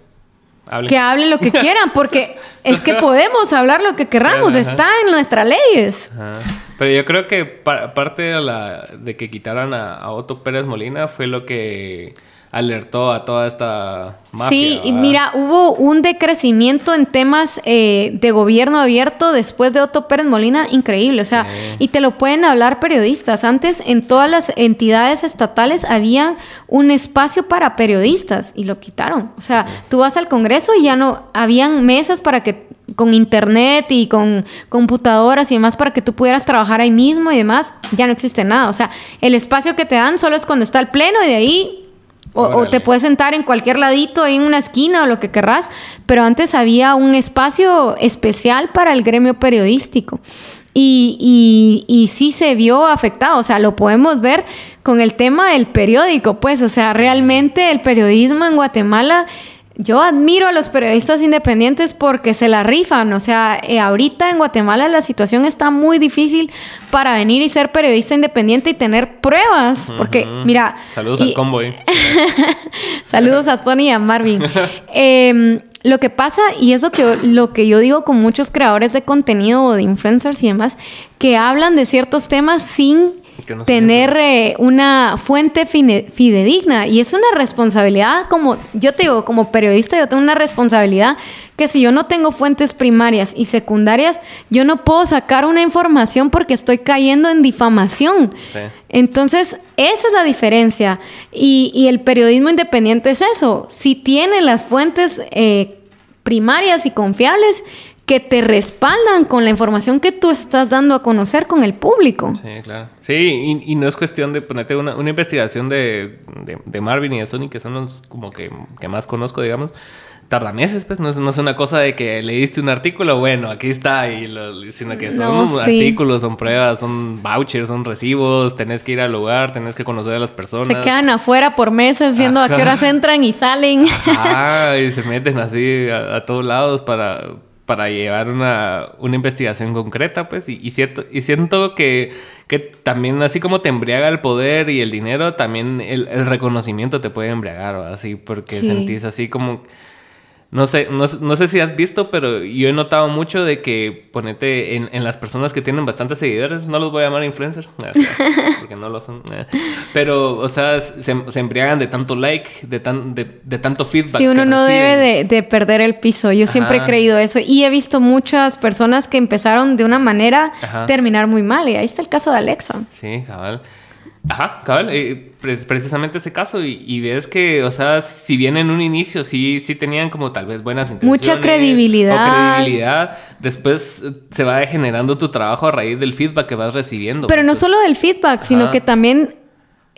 hablen. Que hablen lo que quieran, porque es que podemos hablar lo que queramos, Ajá. está en nuestras leyes. Ajá. Pero yo creo que pa- parte de, la, de que quitaran a, a Otto Pérez Molina fue lo que alertó a toda esta mafia. sí, y mira, hubo un decrecimiento en temas eh, de gobierno abierto después de Otto Pérez Molina, increíble. O sea, Sí. y te lo pueden hablar periodistas. Antes en todas las entidades estatales había un espacio para periodistas y lo quitaron. O sea, tú vas al Congreso y ya no, habían mesas para que con internet y con computadoras y demás para que tú pudieras trabajar ahí mismo y demás, ya no existe nada. O sea, el espacio que te dan solo es cuando está el pleno y de ahí o, te puedes sentar en cualquier ladito, en una esquina o lo que querrás, pero antes había un espacio especial para el gremio periodístico. Y, y, y sí se vio afectado, o sea, lo podemos ver con el tema del periódico, pues, o sea, realmente el periodismo en Guatemala, yo admiro a los periodistas independientes porque se la rifan, o sea, eh, ahorita en Guatemala la situación está muy difícil para venir y ser periodista independiente y tener pruebas, porque, mira... Saludos y- al convoy. Saludos a Tony y a Marvin. Eh, lo que pasa, y eso que lo que yo digo con muchos creadores de contenido o de influencers y demás, que hablan de ciertos temas sin no tener eh, una fuente fidedigna. Y es una responsabilidad, como yo te digo, como periodista, yo tengo una responsabilidad que si yo no tengo fuentes primarias y secundarias, yo no puedo sacar una información porque estoy cayendo en difamación. Sí. Entonces, esa es la diferencia. Y, y el periodismo independiente es eso. Si tiene las fuentes eh, primarias y confiables que te respaldan con la información que tú estás dando a conocer con el público. Sí, claro. Sí, y, y no es cuestión de ponerte una, una investigación de, de, de Marvin y de Sony, que son los como que, que más conozco, digamos. Tarda meses, pues. No es, no es una cosa de que leíste un artículo, bueno, aquí está, y lo- sino que son No, sí. artículos, son pruebas, son vouchers, son recibos, tenés que ir al lugar, tenés que conocer a las personas. Se quedan afuera por meses viendo a qué Ajá. horas entran y salen. Ah, y se meten así a, a todos lados para, para llevar una, una investigación concreta, pues. Y, y, cierto, y siento que, que también, así como te embriaga el poder y el dinero, también el, el reconocimiento te puede embriagar, ¿va? así, porque Sí. sentís así como. No sé, no, no sé si has visto, pero yo he notado mucho de que ponete en, en las personas que tienen bastantes seguidores, no los voy a llamar influencers, porque no lo son, pero, o sea, se, se embriagan de tanto like, de, tan, de, de tanto feedback. Sí, uno no reciben. debe de, de perder el piso. Yo siempre he creído eso. Y he visto muchas personas que empezaron de una manera Ajá. terminar muy mal. Y ahí está el caso de Alexa. Sí, cabal. Ajá, cabal. eh, pre- precisamente ese caso. Y, y ves que, o sea, si bien en un inicio sí, sí tenían como tal vez buenas intenciones. Mucha credibilidad. O credibilidad. Después eh, se va degenerando tu trabajo a raíz del feedback que vas recibiendo. Pero no solo del feedback, sino que también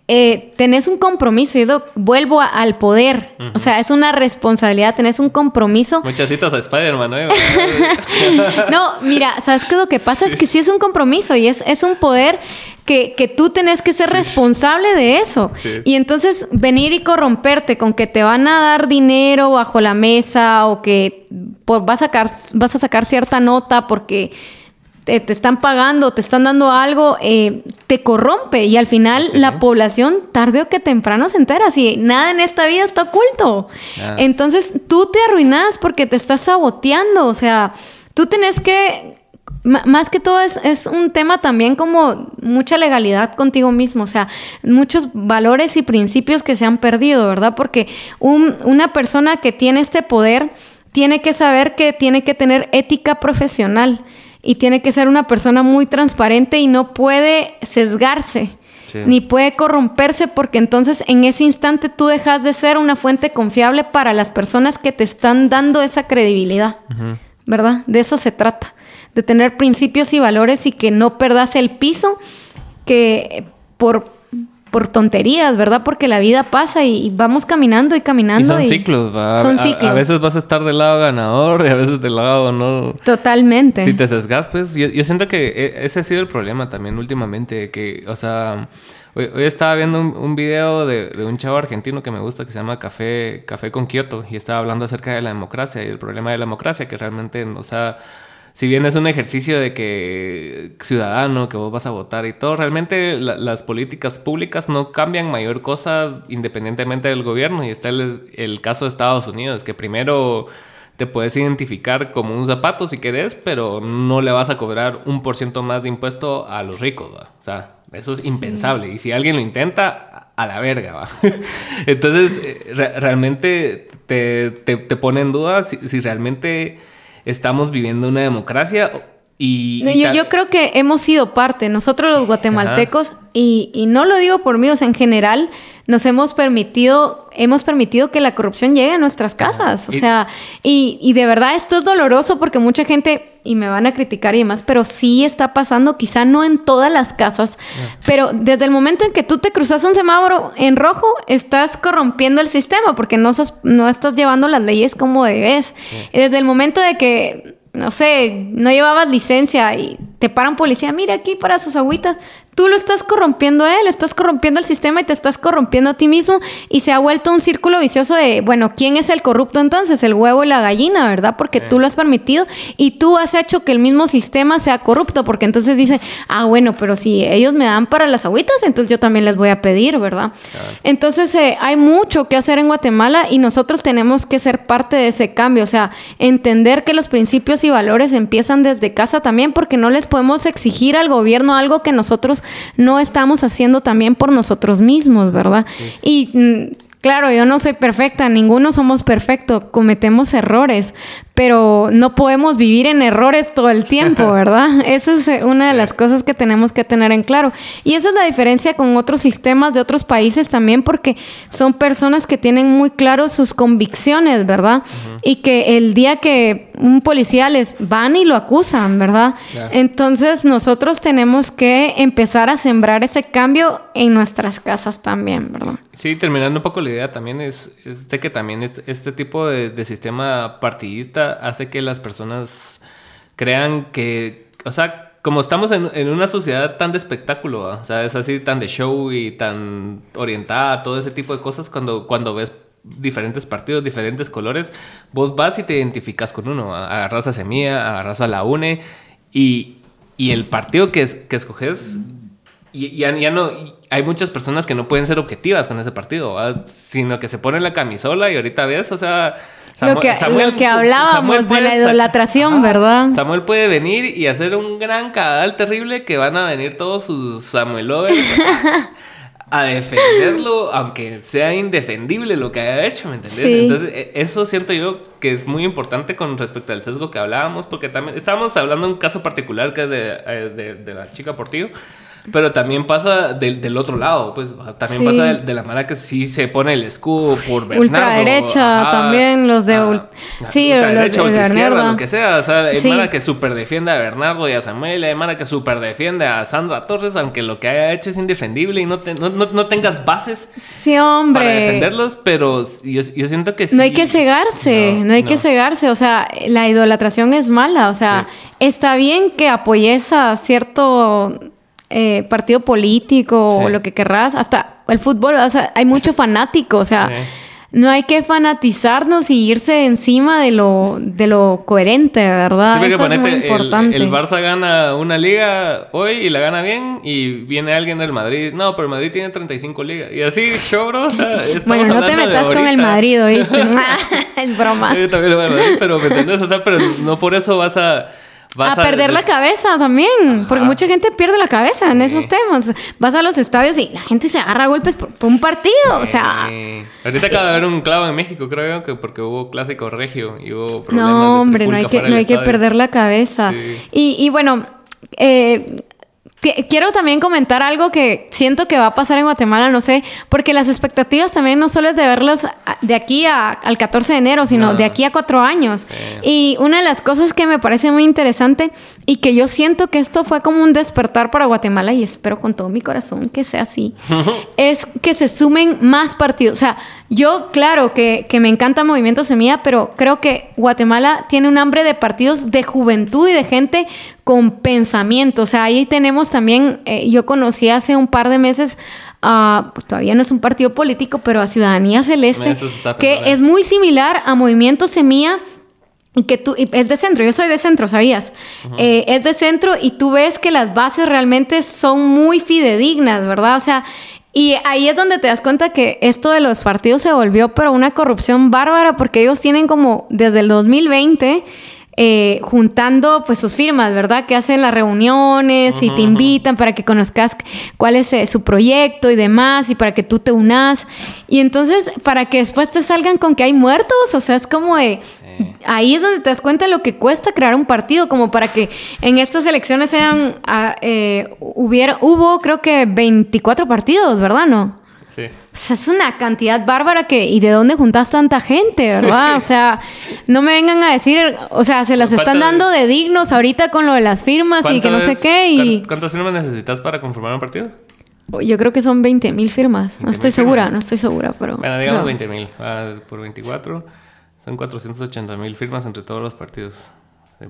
eh, tenés un compromiso. Yo vuelvo a- al poder. O sea, es una responsabilidad, tenés un compromiso. Muchas citas a Spider-Man, ¿no? No, mira, ¿sabes qué? Lo que pasa es que sí es un compromiso y es, es un poder que, que tú tenés que ser responsable de eso. Sí. Y entonces venir y corromperte con que te van a dar dinero bajo la mesa o que por, vas, a sacar, vas a sacar cierta nota porque te, te están pagando, te están dando algo, eh, te corrompe y al final la sí. población tarde o que temprano se entera. Si nada en esta vida está oculto. Entonces tú te arruinas porque te estás saboteando. O sea, tú tenés que. Más que todo es, es un tema también como mucha legalidad contigo mismo, o sea, muchos valores y principios que se han perdido, ¿verdad? Porque un- una persona que tiene este poder tiene que saber que tiene que tener ética profesional y tiene que ser una persona muy transparente y no puede sesgarse. Sí. Ni puede corromperse porque entonces en ese instante tú dejas de ser una fuente confiable para las personas que te están dando esa credibilidad, ¿verdad? De eso se trata, de tener principios y valores y que no perdas el piso que por, por tonterías, ¿verdad? Porque la vida pasa y, y vamos caminando y caminando. Y son ciclos, ¿va? Son A- ciclos. A, veces vas a estar del lado ganador y a veces del lado no. Totalmente. Si te sesgas, pues yo, yo siento que e- ese ha sido el problema también últimamente, que, o sea, Hoy, hoy estaba viendo un, un video de, de un chavo argentino que me gusta que se llama Café, Café con Kioto y estaba hablando acerca de la democracia y el problema de la democracia que realmente, o sea, si bien es un ejercicio de que ciudadano, que vos vas a votar y todo, realmente la- las políticas públicas no cambian mayor cosa independientemente del gobierno. Y está el, el caso de Estados Unidos, que primero te puedes identificar como un zapato si querés, pero no le vas a cobrar un por ciento más de impuesto a los ricos, ¿va? O sea, eso es impensable. Y si alguien lo intenta, a la verga, ¿va? Entonces, eh, re- realmente te, te, te pone en duda si, si realmente estamos viviendo una democracia y... No, y yo, yo creo que hemos sido parte, nosotros los guatemaltecos, y, y no lo digo por mí, o sea, en general, nos hemos permitido, hemos permitido que la corrupción llegue a nuestras casas. O sea, y, y de verdad esto es doloroso porque mucha gente, y me van a criticar y demás, pero sí está pasando, quizá no en todas las casas, pero desde el momento en que tú te cruzas un semáforo en rojo, estás corrompiendo el sistema porque no, sos- no estás llevando las leyes como debes. Desde el momento de que no sé, no llevabas licencia y te paran policía, mira aquí para sus agüitas, tú lo estás corrompiendo a él, estás corrompiendo el sistema y te estás corrompiendo a ti mismo y se ha vuelto un círculo vicioso de, bueno, ¿quién es el corrupto entonces? El huevo y la gallina, ¿verdad? Porque Sí. tú lo has permitido y tú has hecho que el mismo sistema sea corrupto, porque entonces dice, ah, bueno, pero si ellos me dan para las agüitas, entonces yo también les voy a pedir, ¿verdad? Entonces eh, hay mucho que hacer en Guatemala y nosotros tenemos que ser parte de ese cambio, o sea, entender que los principios y valores empiezan desde casa también porque no les podemos exigir al gobierno algo que nosotros no estamos haciendo también por nosotros mismos, ¿verdad? Y mm, claro, yo no soy perfecta, ninguno somos perfectos, cometemos errores, pero no podemos vivir en errores todo el tiempo, ¿verdad? Esa es eh, una de las cosas que tenemos que tener en claro. Y esa es la diferencia con otros sistemas de otros países también, porque son personas que tienen muy claro sus convicciones, ¿verdad? Y que el día que un policía les van y lo acusan, ¿verdad? Entonces nosotros tenemos que empezar a sembrar ese cambio en nuestras casas también, ¿verdad? Sí, terminando un poco la idea también es, es de que también este, tipo de, de sistema partidista hace que las personas crean que, o sea, como estamos en, en una sociedad tan de espectáculo, o sea, es así tan de show y tan orientada a todo ese tipo de cosas, cuando, cuando ves diferentes partidos, diferentes colores, vos vas y te identificas con uno, agarras a Semilla, agarras a la UNE y, y el partido que, que escoges ya, ya no hay muchas personas que no pueden ser objetivas con ese partido, sino que se ponen la camisola y ahorita ves, o sea, Lo que- lo que hablábamos de la idolatración, ¿verdad? Samuel puede venir y hacer un gran cagadal terrible que van a venir todos sus Samuel lovers a defenderlo, aunque sea indefendible lo que haya hecho, ¿me entendés? Sí. Entonces, e- eso siento yo que es muy importante con respecto al sesgo que hablábamos, porque también estábamos hablando de un caso particular que es de, eh, de, de la chica Portillo. Pero también pasa del, del otro lado, pues también Sí. pasa de, de la manera que sí se pone el escudo por Bernardo. Ultraderecha ajá, también, los de ah, ul- ah, sí, ultraderecha, de ultraizquierda, Bernardo. lo que sea. O sea, hay Sí. mara que super defiende a Bernardo y a Samuel, hay mara que super defiende a Sandra Torres, aunque lo que haya hecho es indefendible y no, te- no, no- no tengas bases Sí, hombre. para defenderlos, pero yo, yo siento que sí. No hay que cegarse, no, hay que cegarse, o sea, la idolatración es mala, o sea, está bien que apoyes a cierto eh, partido político o lo que querrás, hasta el fútbol, o sea, hay mucho fanático, o sea, Sí. no hay que fanatizarnos y irse encima de lo, de lo coherente, ¿verdad? Sí, porque Eso es muy el- importante. El, Barça gana una liga hoy y la gana bien y viene alguien del Madrid. No, pero el Madrid tiene 35 ligas. Y así, show, bro. O sea, bueno, no te metas con el. Madrid, ¿oíste? es broma. Yo también lo voy a Madrid, pero ¿me entendés? O sea, pero no por eso vas a... Vas a perder la cabeza también, porque mucha gente pierde la cabeza en Sí. esos temas. Vas a los estadios y la gente se agarra a golpes por, por un partido, o sea, ahorita acaba de haber un clavo en México, creo yo, que porque hubo clásico regio y hubo problemas no, hombre, no hay que, no hay que perder la cabeza. Sí. Y, y bueno, eh, quiero también comentar algo que siento que va a pasar en Guatemala, no sé, porque las expectativas también no solo es de verlas a- de aquí a- al 14 de enero, sino No. de aquí a cuatro años. Y una de las cosas que me parece muy interesante y que yo siento que esto fue como un despertar para Guatemala y espero con todo mi corazón que sea así, es que se sumen más partidos. O sea, Yo, claro, que, que me encanta Movimiento Semilla, pero creo que Guatemala tiene un hambre de partidos de juventud y de gente con pensamiento. O sea, ahí tenemos también, eh, yo conocí hace un par de meses a, pues, todavía no es un partido político, pero a Ciudadanía Celeste, que es muy similar a Movimiento Semilla. Y que tú, y es de centro, yo soy de centro, ¿sabías? Eh, es de centro y tú ves que las bases realmente son muy fidedignas, ¿verdad? O sea, y ahí es donde te das cuenta que esto de los partidos se volvió, pero una corrupción bárbara, porque ellos tienen como desde el 2020 eh, juntando pues sus firmas, ¿verdad? Que hacen las reuniones y te invitan para que conozcas cuál es eh, su proyecto y demás, y para que tú te unas. Y entonces, para que después te salgan con que hay muertos, o sea, es como de... Ahí es donde te das cuenta lo que cuesta crear un partido, como para que en estas elecciones sean, ah, eh, hubiera, hubo creo que 24 partidos, ¿verdad? ¿No? Sí. O sea, es una cantidad bárbara que... ¿Y de dónde juntas tanta gente, verdad? O sea, no me vengan a decir... O sea, se las están dando de dignos ahorita con lo de las firmas y que no sé ¿Cuántas- qué. Y ¿Cuántas firmas necesitas para conformar un partido? yo creo que son 20 mil firmas. No 20,000 estoy segura, firmas. no estoy segura, pero... Bueno, digamos pero- 20 mil. por 24 son 480 mil firmas entre todos los partidos.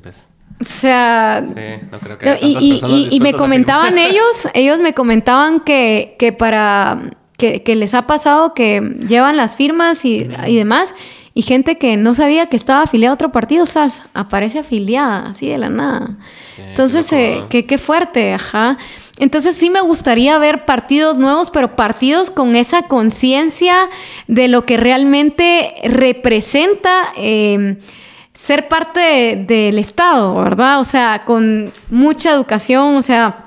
Pues. O sea... Sí, no creo que No, y, y- me comentaban ellos, ellos me comentaban que, que para que, que les ha pasado que llevan las firmas y, y demás, y gente que no sabía que estaba afiliada a otro partido, sea, aparece afiliada, así de la nada. Qué- Entonces, qué eh, qué, qué fuerte, ajá. Entonces sí me gustaría ver partidos nuevos, pero partidos con esa conciencia de lo que realmente representa eh, ser parte de- del Estado, ¿verdad? O sea, con mucha educación, o sea,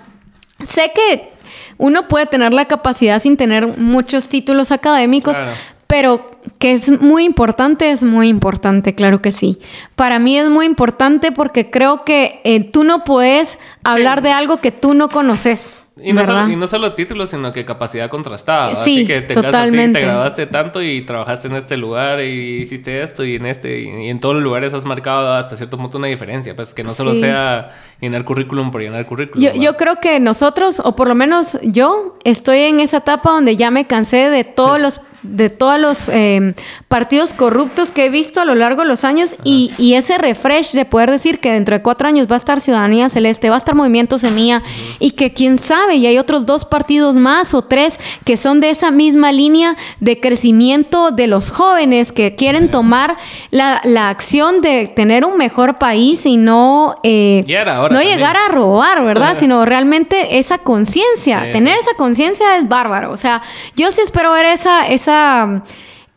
sé que uno puede tener la capacidad sin tener muchos títulos académicos, Claro. Pero que es muy importante, es muy importante, claro que sí. Para mí es muy importante porque creo que eh, tú no puedes hablar de algo que tú no conoces. Y no, solo, y no solo títulos, sino que capacidad contrastada. Sí, así que tengas totalmente. así, te graduaste tanto y trabajaste en este lugar y hiciste esto y en este y, en todos los lugares has marcado hasta cierto punto una diferencia, pues que no solo Sí. sea llenar currículum por llenar currículum. Yo creo que nosotros, o por lo menos yo, estoy en esa etapa donde ya me cansé de todos los de todos los eh, partidos corruptos que he visto a lo largo de los años y, y ese refresh de poder decir que dentro de cuatro años va a estar Ciudadanía Celeste, va a estar Movimiento Semilla y que quién sabe, y hay otros dos partidos más o tres que son de esa misma línea de crecimiento de los jóvenes que quieren tomar la, la acción de tener un mejor país y no, eh, no también. llegar a robar, ¿verdad? Sino realmente esa conciencia. Sí, Tener sí. esa conciencia es bárbaro. O sea, yo sí espero ver esa, esa,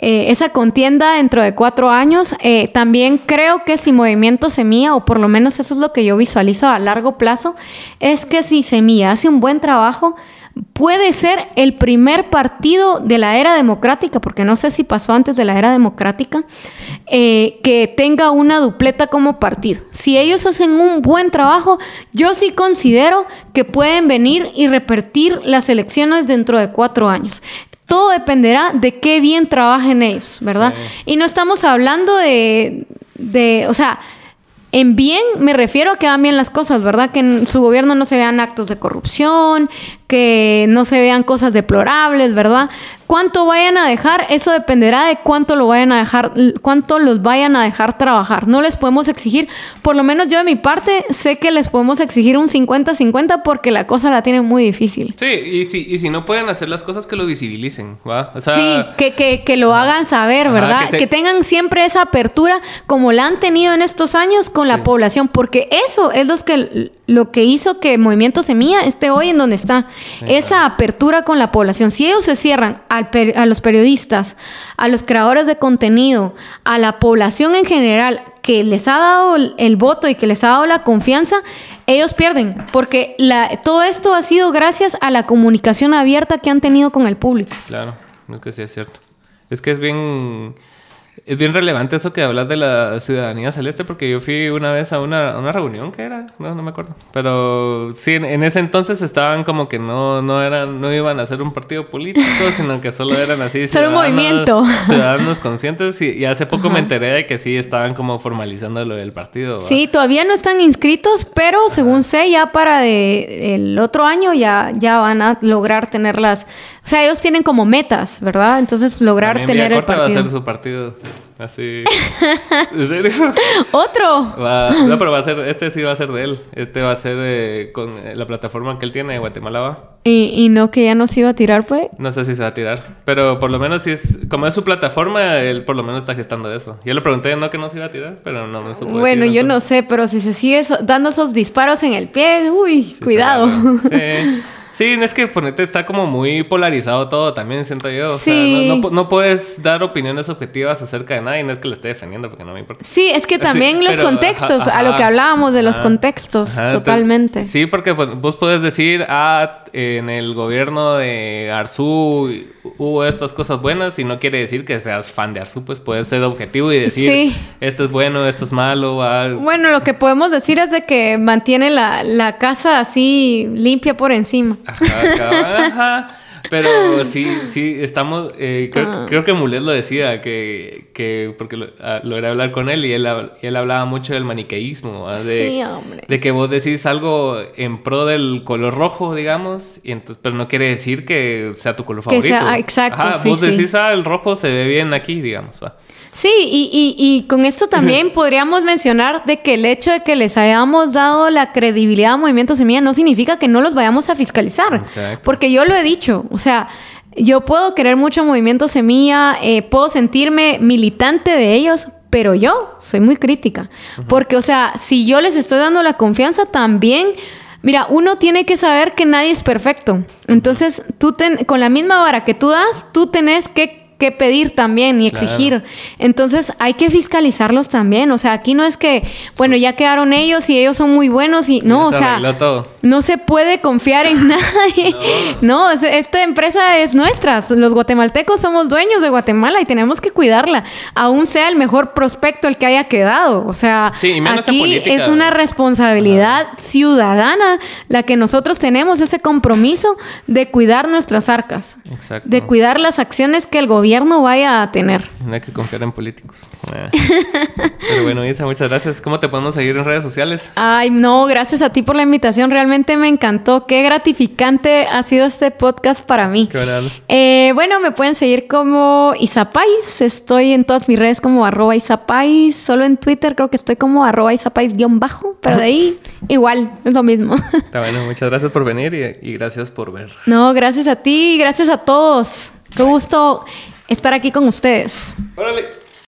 eh, esa contienda dentro de cuatro años. Eh, también creo que si Movimiento Semilla, o por lo menos eso es lo que yo visualizo a largo plazo, es que si Semilla hace un buen trabajo, puede ser el primer partido de la era democrática, porque no sé si pasó antes de la era democrática, eh, que tenga una dupleta como partido. Si ellos hacen un buen trabajo, yo sí considero que pueden venir y repetir las elecciones dentro de cuatro años. Todo dependerá de qué bien trabajen ellos, ¿verdad? Sí. Y no estamos hablando de, de, o sea, en bien me refiero a que hagan bien las cosas, ¿verdad? Que en su gobierno no se vean actos de corrupción, que no se vean cosas deplorables, ¿verdad? Cuánto vayan a dejar, eso dependerá de cuánto lo vayan a dejar, cuánto los vayan a dejar trabajar. No les podemos exigir, por lo menos yo de mi parte, sé que les podemos exigir un 50-50 porque la cosa la tienen muy difícil. Sí, y si, y si no pueden hacer las cosas, que lo visibilicen, ¿va? O sea, sí, que, que, que lo hagan saber, ¿verdad? que Que, se- tengan siempre esa apertura como la han tenido en estos años con la población, porque eso es los que, lo que hizo que Movimiento Semilla esté hoy en donde está. esa apertura con la población. Si ellos se cierran al per- a los periodistas, a los creadores de contenido, a la población en general que les ha dado el, voto y que les ha dado la confianza, ellos pierden, porque la, todo esto ha sido gracias a la comunicación abierta que han tenido con el público. Claro, es que sí es cierto. Es que es bien... es bien relevante eso que hablas de la ciudadanía celeste, porque yo fui una vez a una, a una reunión que era, no, no me acuerdo. Pero sí, en, en ese entonces estaban como que no, no eran, no iban a ser un partido político, sino que solo eran así. Solo un movimiento. Ciudadanos conscientes. Y, y hace poco me enteré de que sí estaban como formalizando lo del partido. Sí, todavía no están inscritos, pero según sé, ya para de- el otro año ya, ya van a lograr tener las... O sea, ellos tienen como metas, ¿verdad? Entonces, lograr También tener el Villacorta va a partido. ser su partido. Así. ¿En serio? ¡Otro! Va- no, pero va a ser, este sí va a ser de él. Este va a ser de, con eh, la plataforma que él tiene de Guatemala va. Y, y no que ya nos iba a tirar, pues. No sé si se va a tirar. Pero por lo menos si es, como es su plataforma, él por lo menos está gestando eso. Yo le pregunté, no que no se iba a tirar, pero no me supo Bueno, decir, yo no sé, pero si se sigue so- dando esos disparos en el pie, uy, Sí, cuidado. Sí. Sí, es que ponete, está como muy polarizado todo también, siento yo. O Sí. sea, no, no no puedes dar opiniones objetivas acerca de nadie. No es que le esté defendiendo porque no me importa. Sí, es que Sí, también los pero, contextos, ajá, a lo que hablábamos de los contextos, ajá, entonces, totalmente. sí, porque pues, vos puedes decir, ah, en el gobierno de Arzú hubo estas cosas buenas y no quiere decir que seas fan de Arzú, pues puedes ser objetivo y decir, Sí. esto es bueno, esto es malo. ah, Bueno, lo que podemos decir es de que mantiene la, la casa así limpia por encima. Ajá. Pero sí, sí, estamos. eh, creo, Ah. creo que Mulet lo decía, que, que porque lo, ah, logré hablar con él y él, y él hablaba mucho del maniqueísmo, de, Sí, hombre. de que vos decís algo en pro del color rojo, digamos, y entonces, pero no quiere decir que sea tu color Que favorito. sea- exacto, Ajá, sí, vos sí. decís, ah, el rojo se ve bien aquí, digamos, va. Sí, y, y- y con esto también podríamos mencionar de que el hecho de que les hayamos dado la credibilidad a Movimiento Semilla no significa que no los vayamos a fiscalizar. Exacto. Porque yo lo he dicho, o sea, yo puedo querer mucho Movimiento Semilla, eh, puedo sentirme militante de ellos, pero yo soy muy crítica. Porque, o sea, si yo les estoy dando la confianza, también... Mira, uno tiene que saber que nadie es perfecto. Entonces, tú ten- con la misma vara que tú das, tú tenés que, que pedir también y Claro. exigir. Entonces, hay que fiscalizarlos también. O sea, aquí no es que, bueno, ya quedaron ellos y ellos son muy buenos y no, o se sea, todo. no se puede confiar en nadie. No, es- esta empresa es nuestra. Los guatemaltecos somos dueños de Guatemala y tenemos que cuidarla. Aún sea el mejor prospecto el que haya quedado. O sea, Sí, aquí es una responsabilidad ciudadana la que nosotros tenemos ese compromiso de cuidar nuestras arcas. Exacto. De cuidar las acciones que el gobierno vaya a tener. No hay que confiar en políticos. Ah. Pero bueno, Isa, muchas gracias. ¿Cómo te podemos seguir en redes sociales? Ay, no, gracias a ti por la invitación. Realmente me encantó. Qué gratificante ha sido este podcast para mí. Qué buena onda. Eh, bueno, me pueden seguir como Isapais. Estoy en todas mis redes como arroba Isapais. Solo en Twitter creo que estoy como arroba Isapais guion bajo. Pero de ahí igual, es lo mismo. Está bueno, muchas gracias por venir y, y gracias por ver. no, gracias a ti y gracias a todos. Qué gusto estar aquí con ustedes.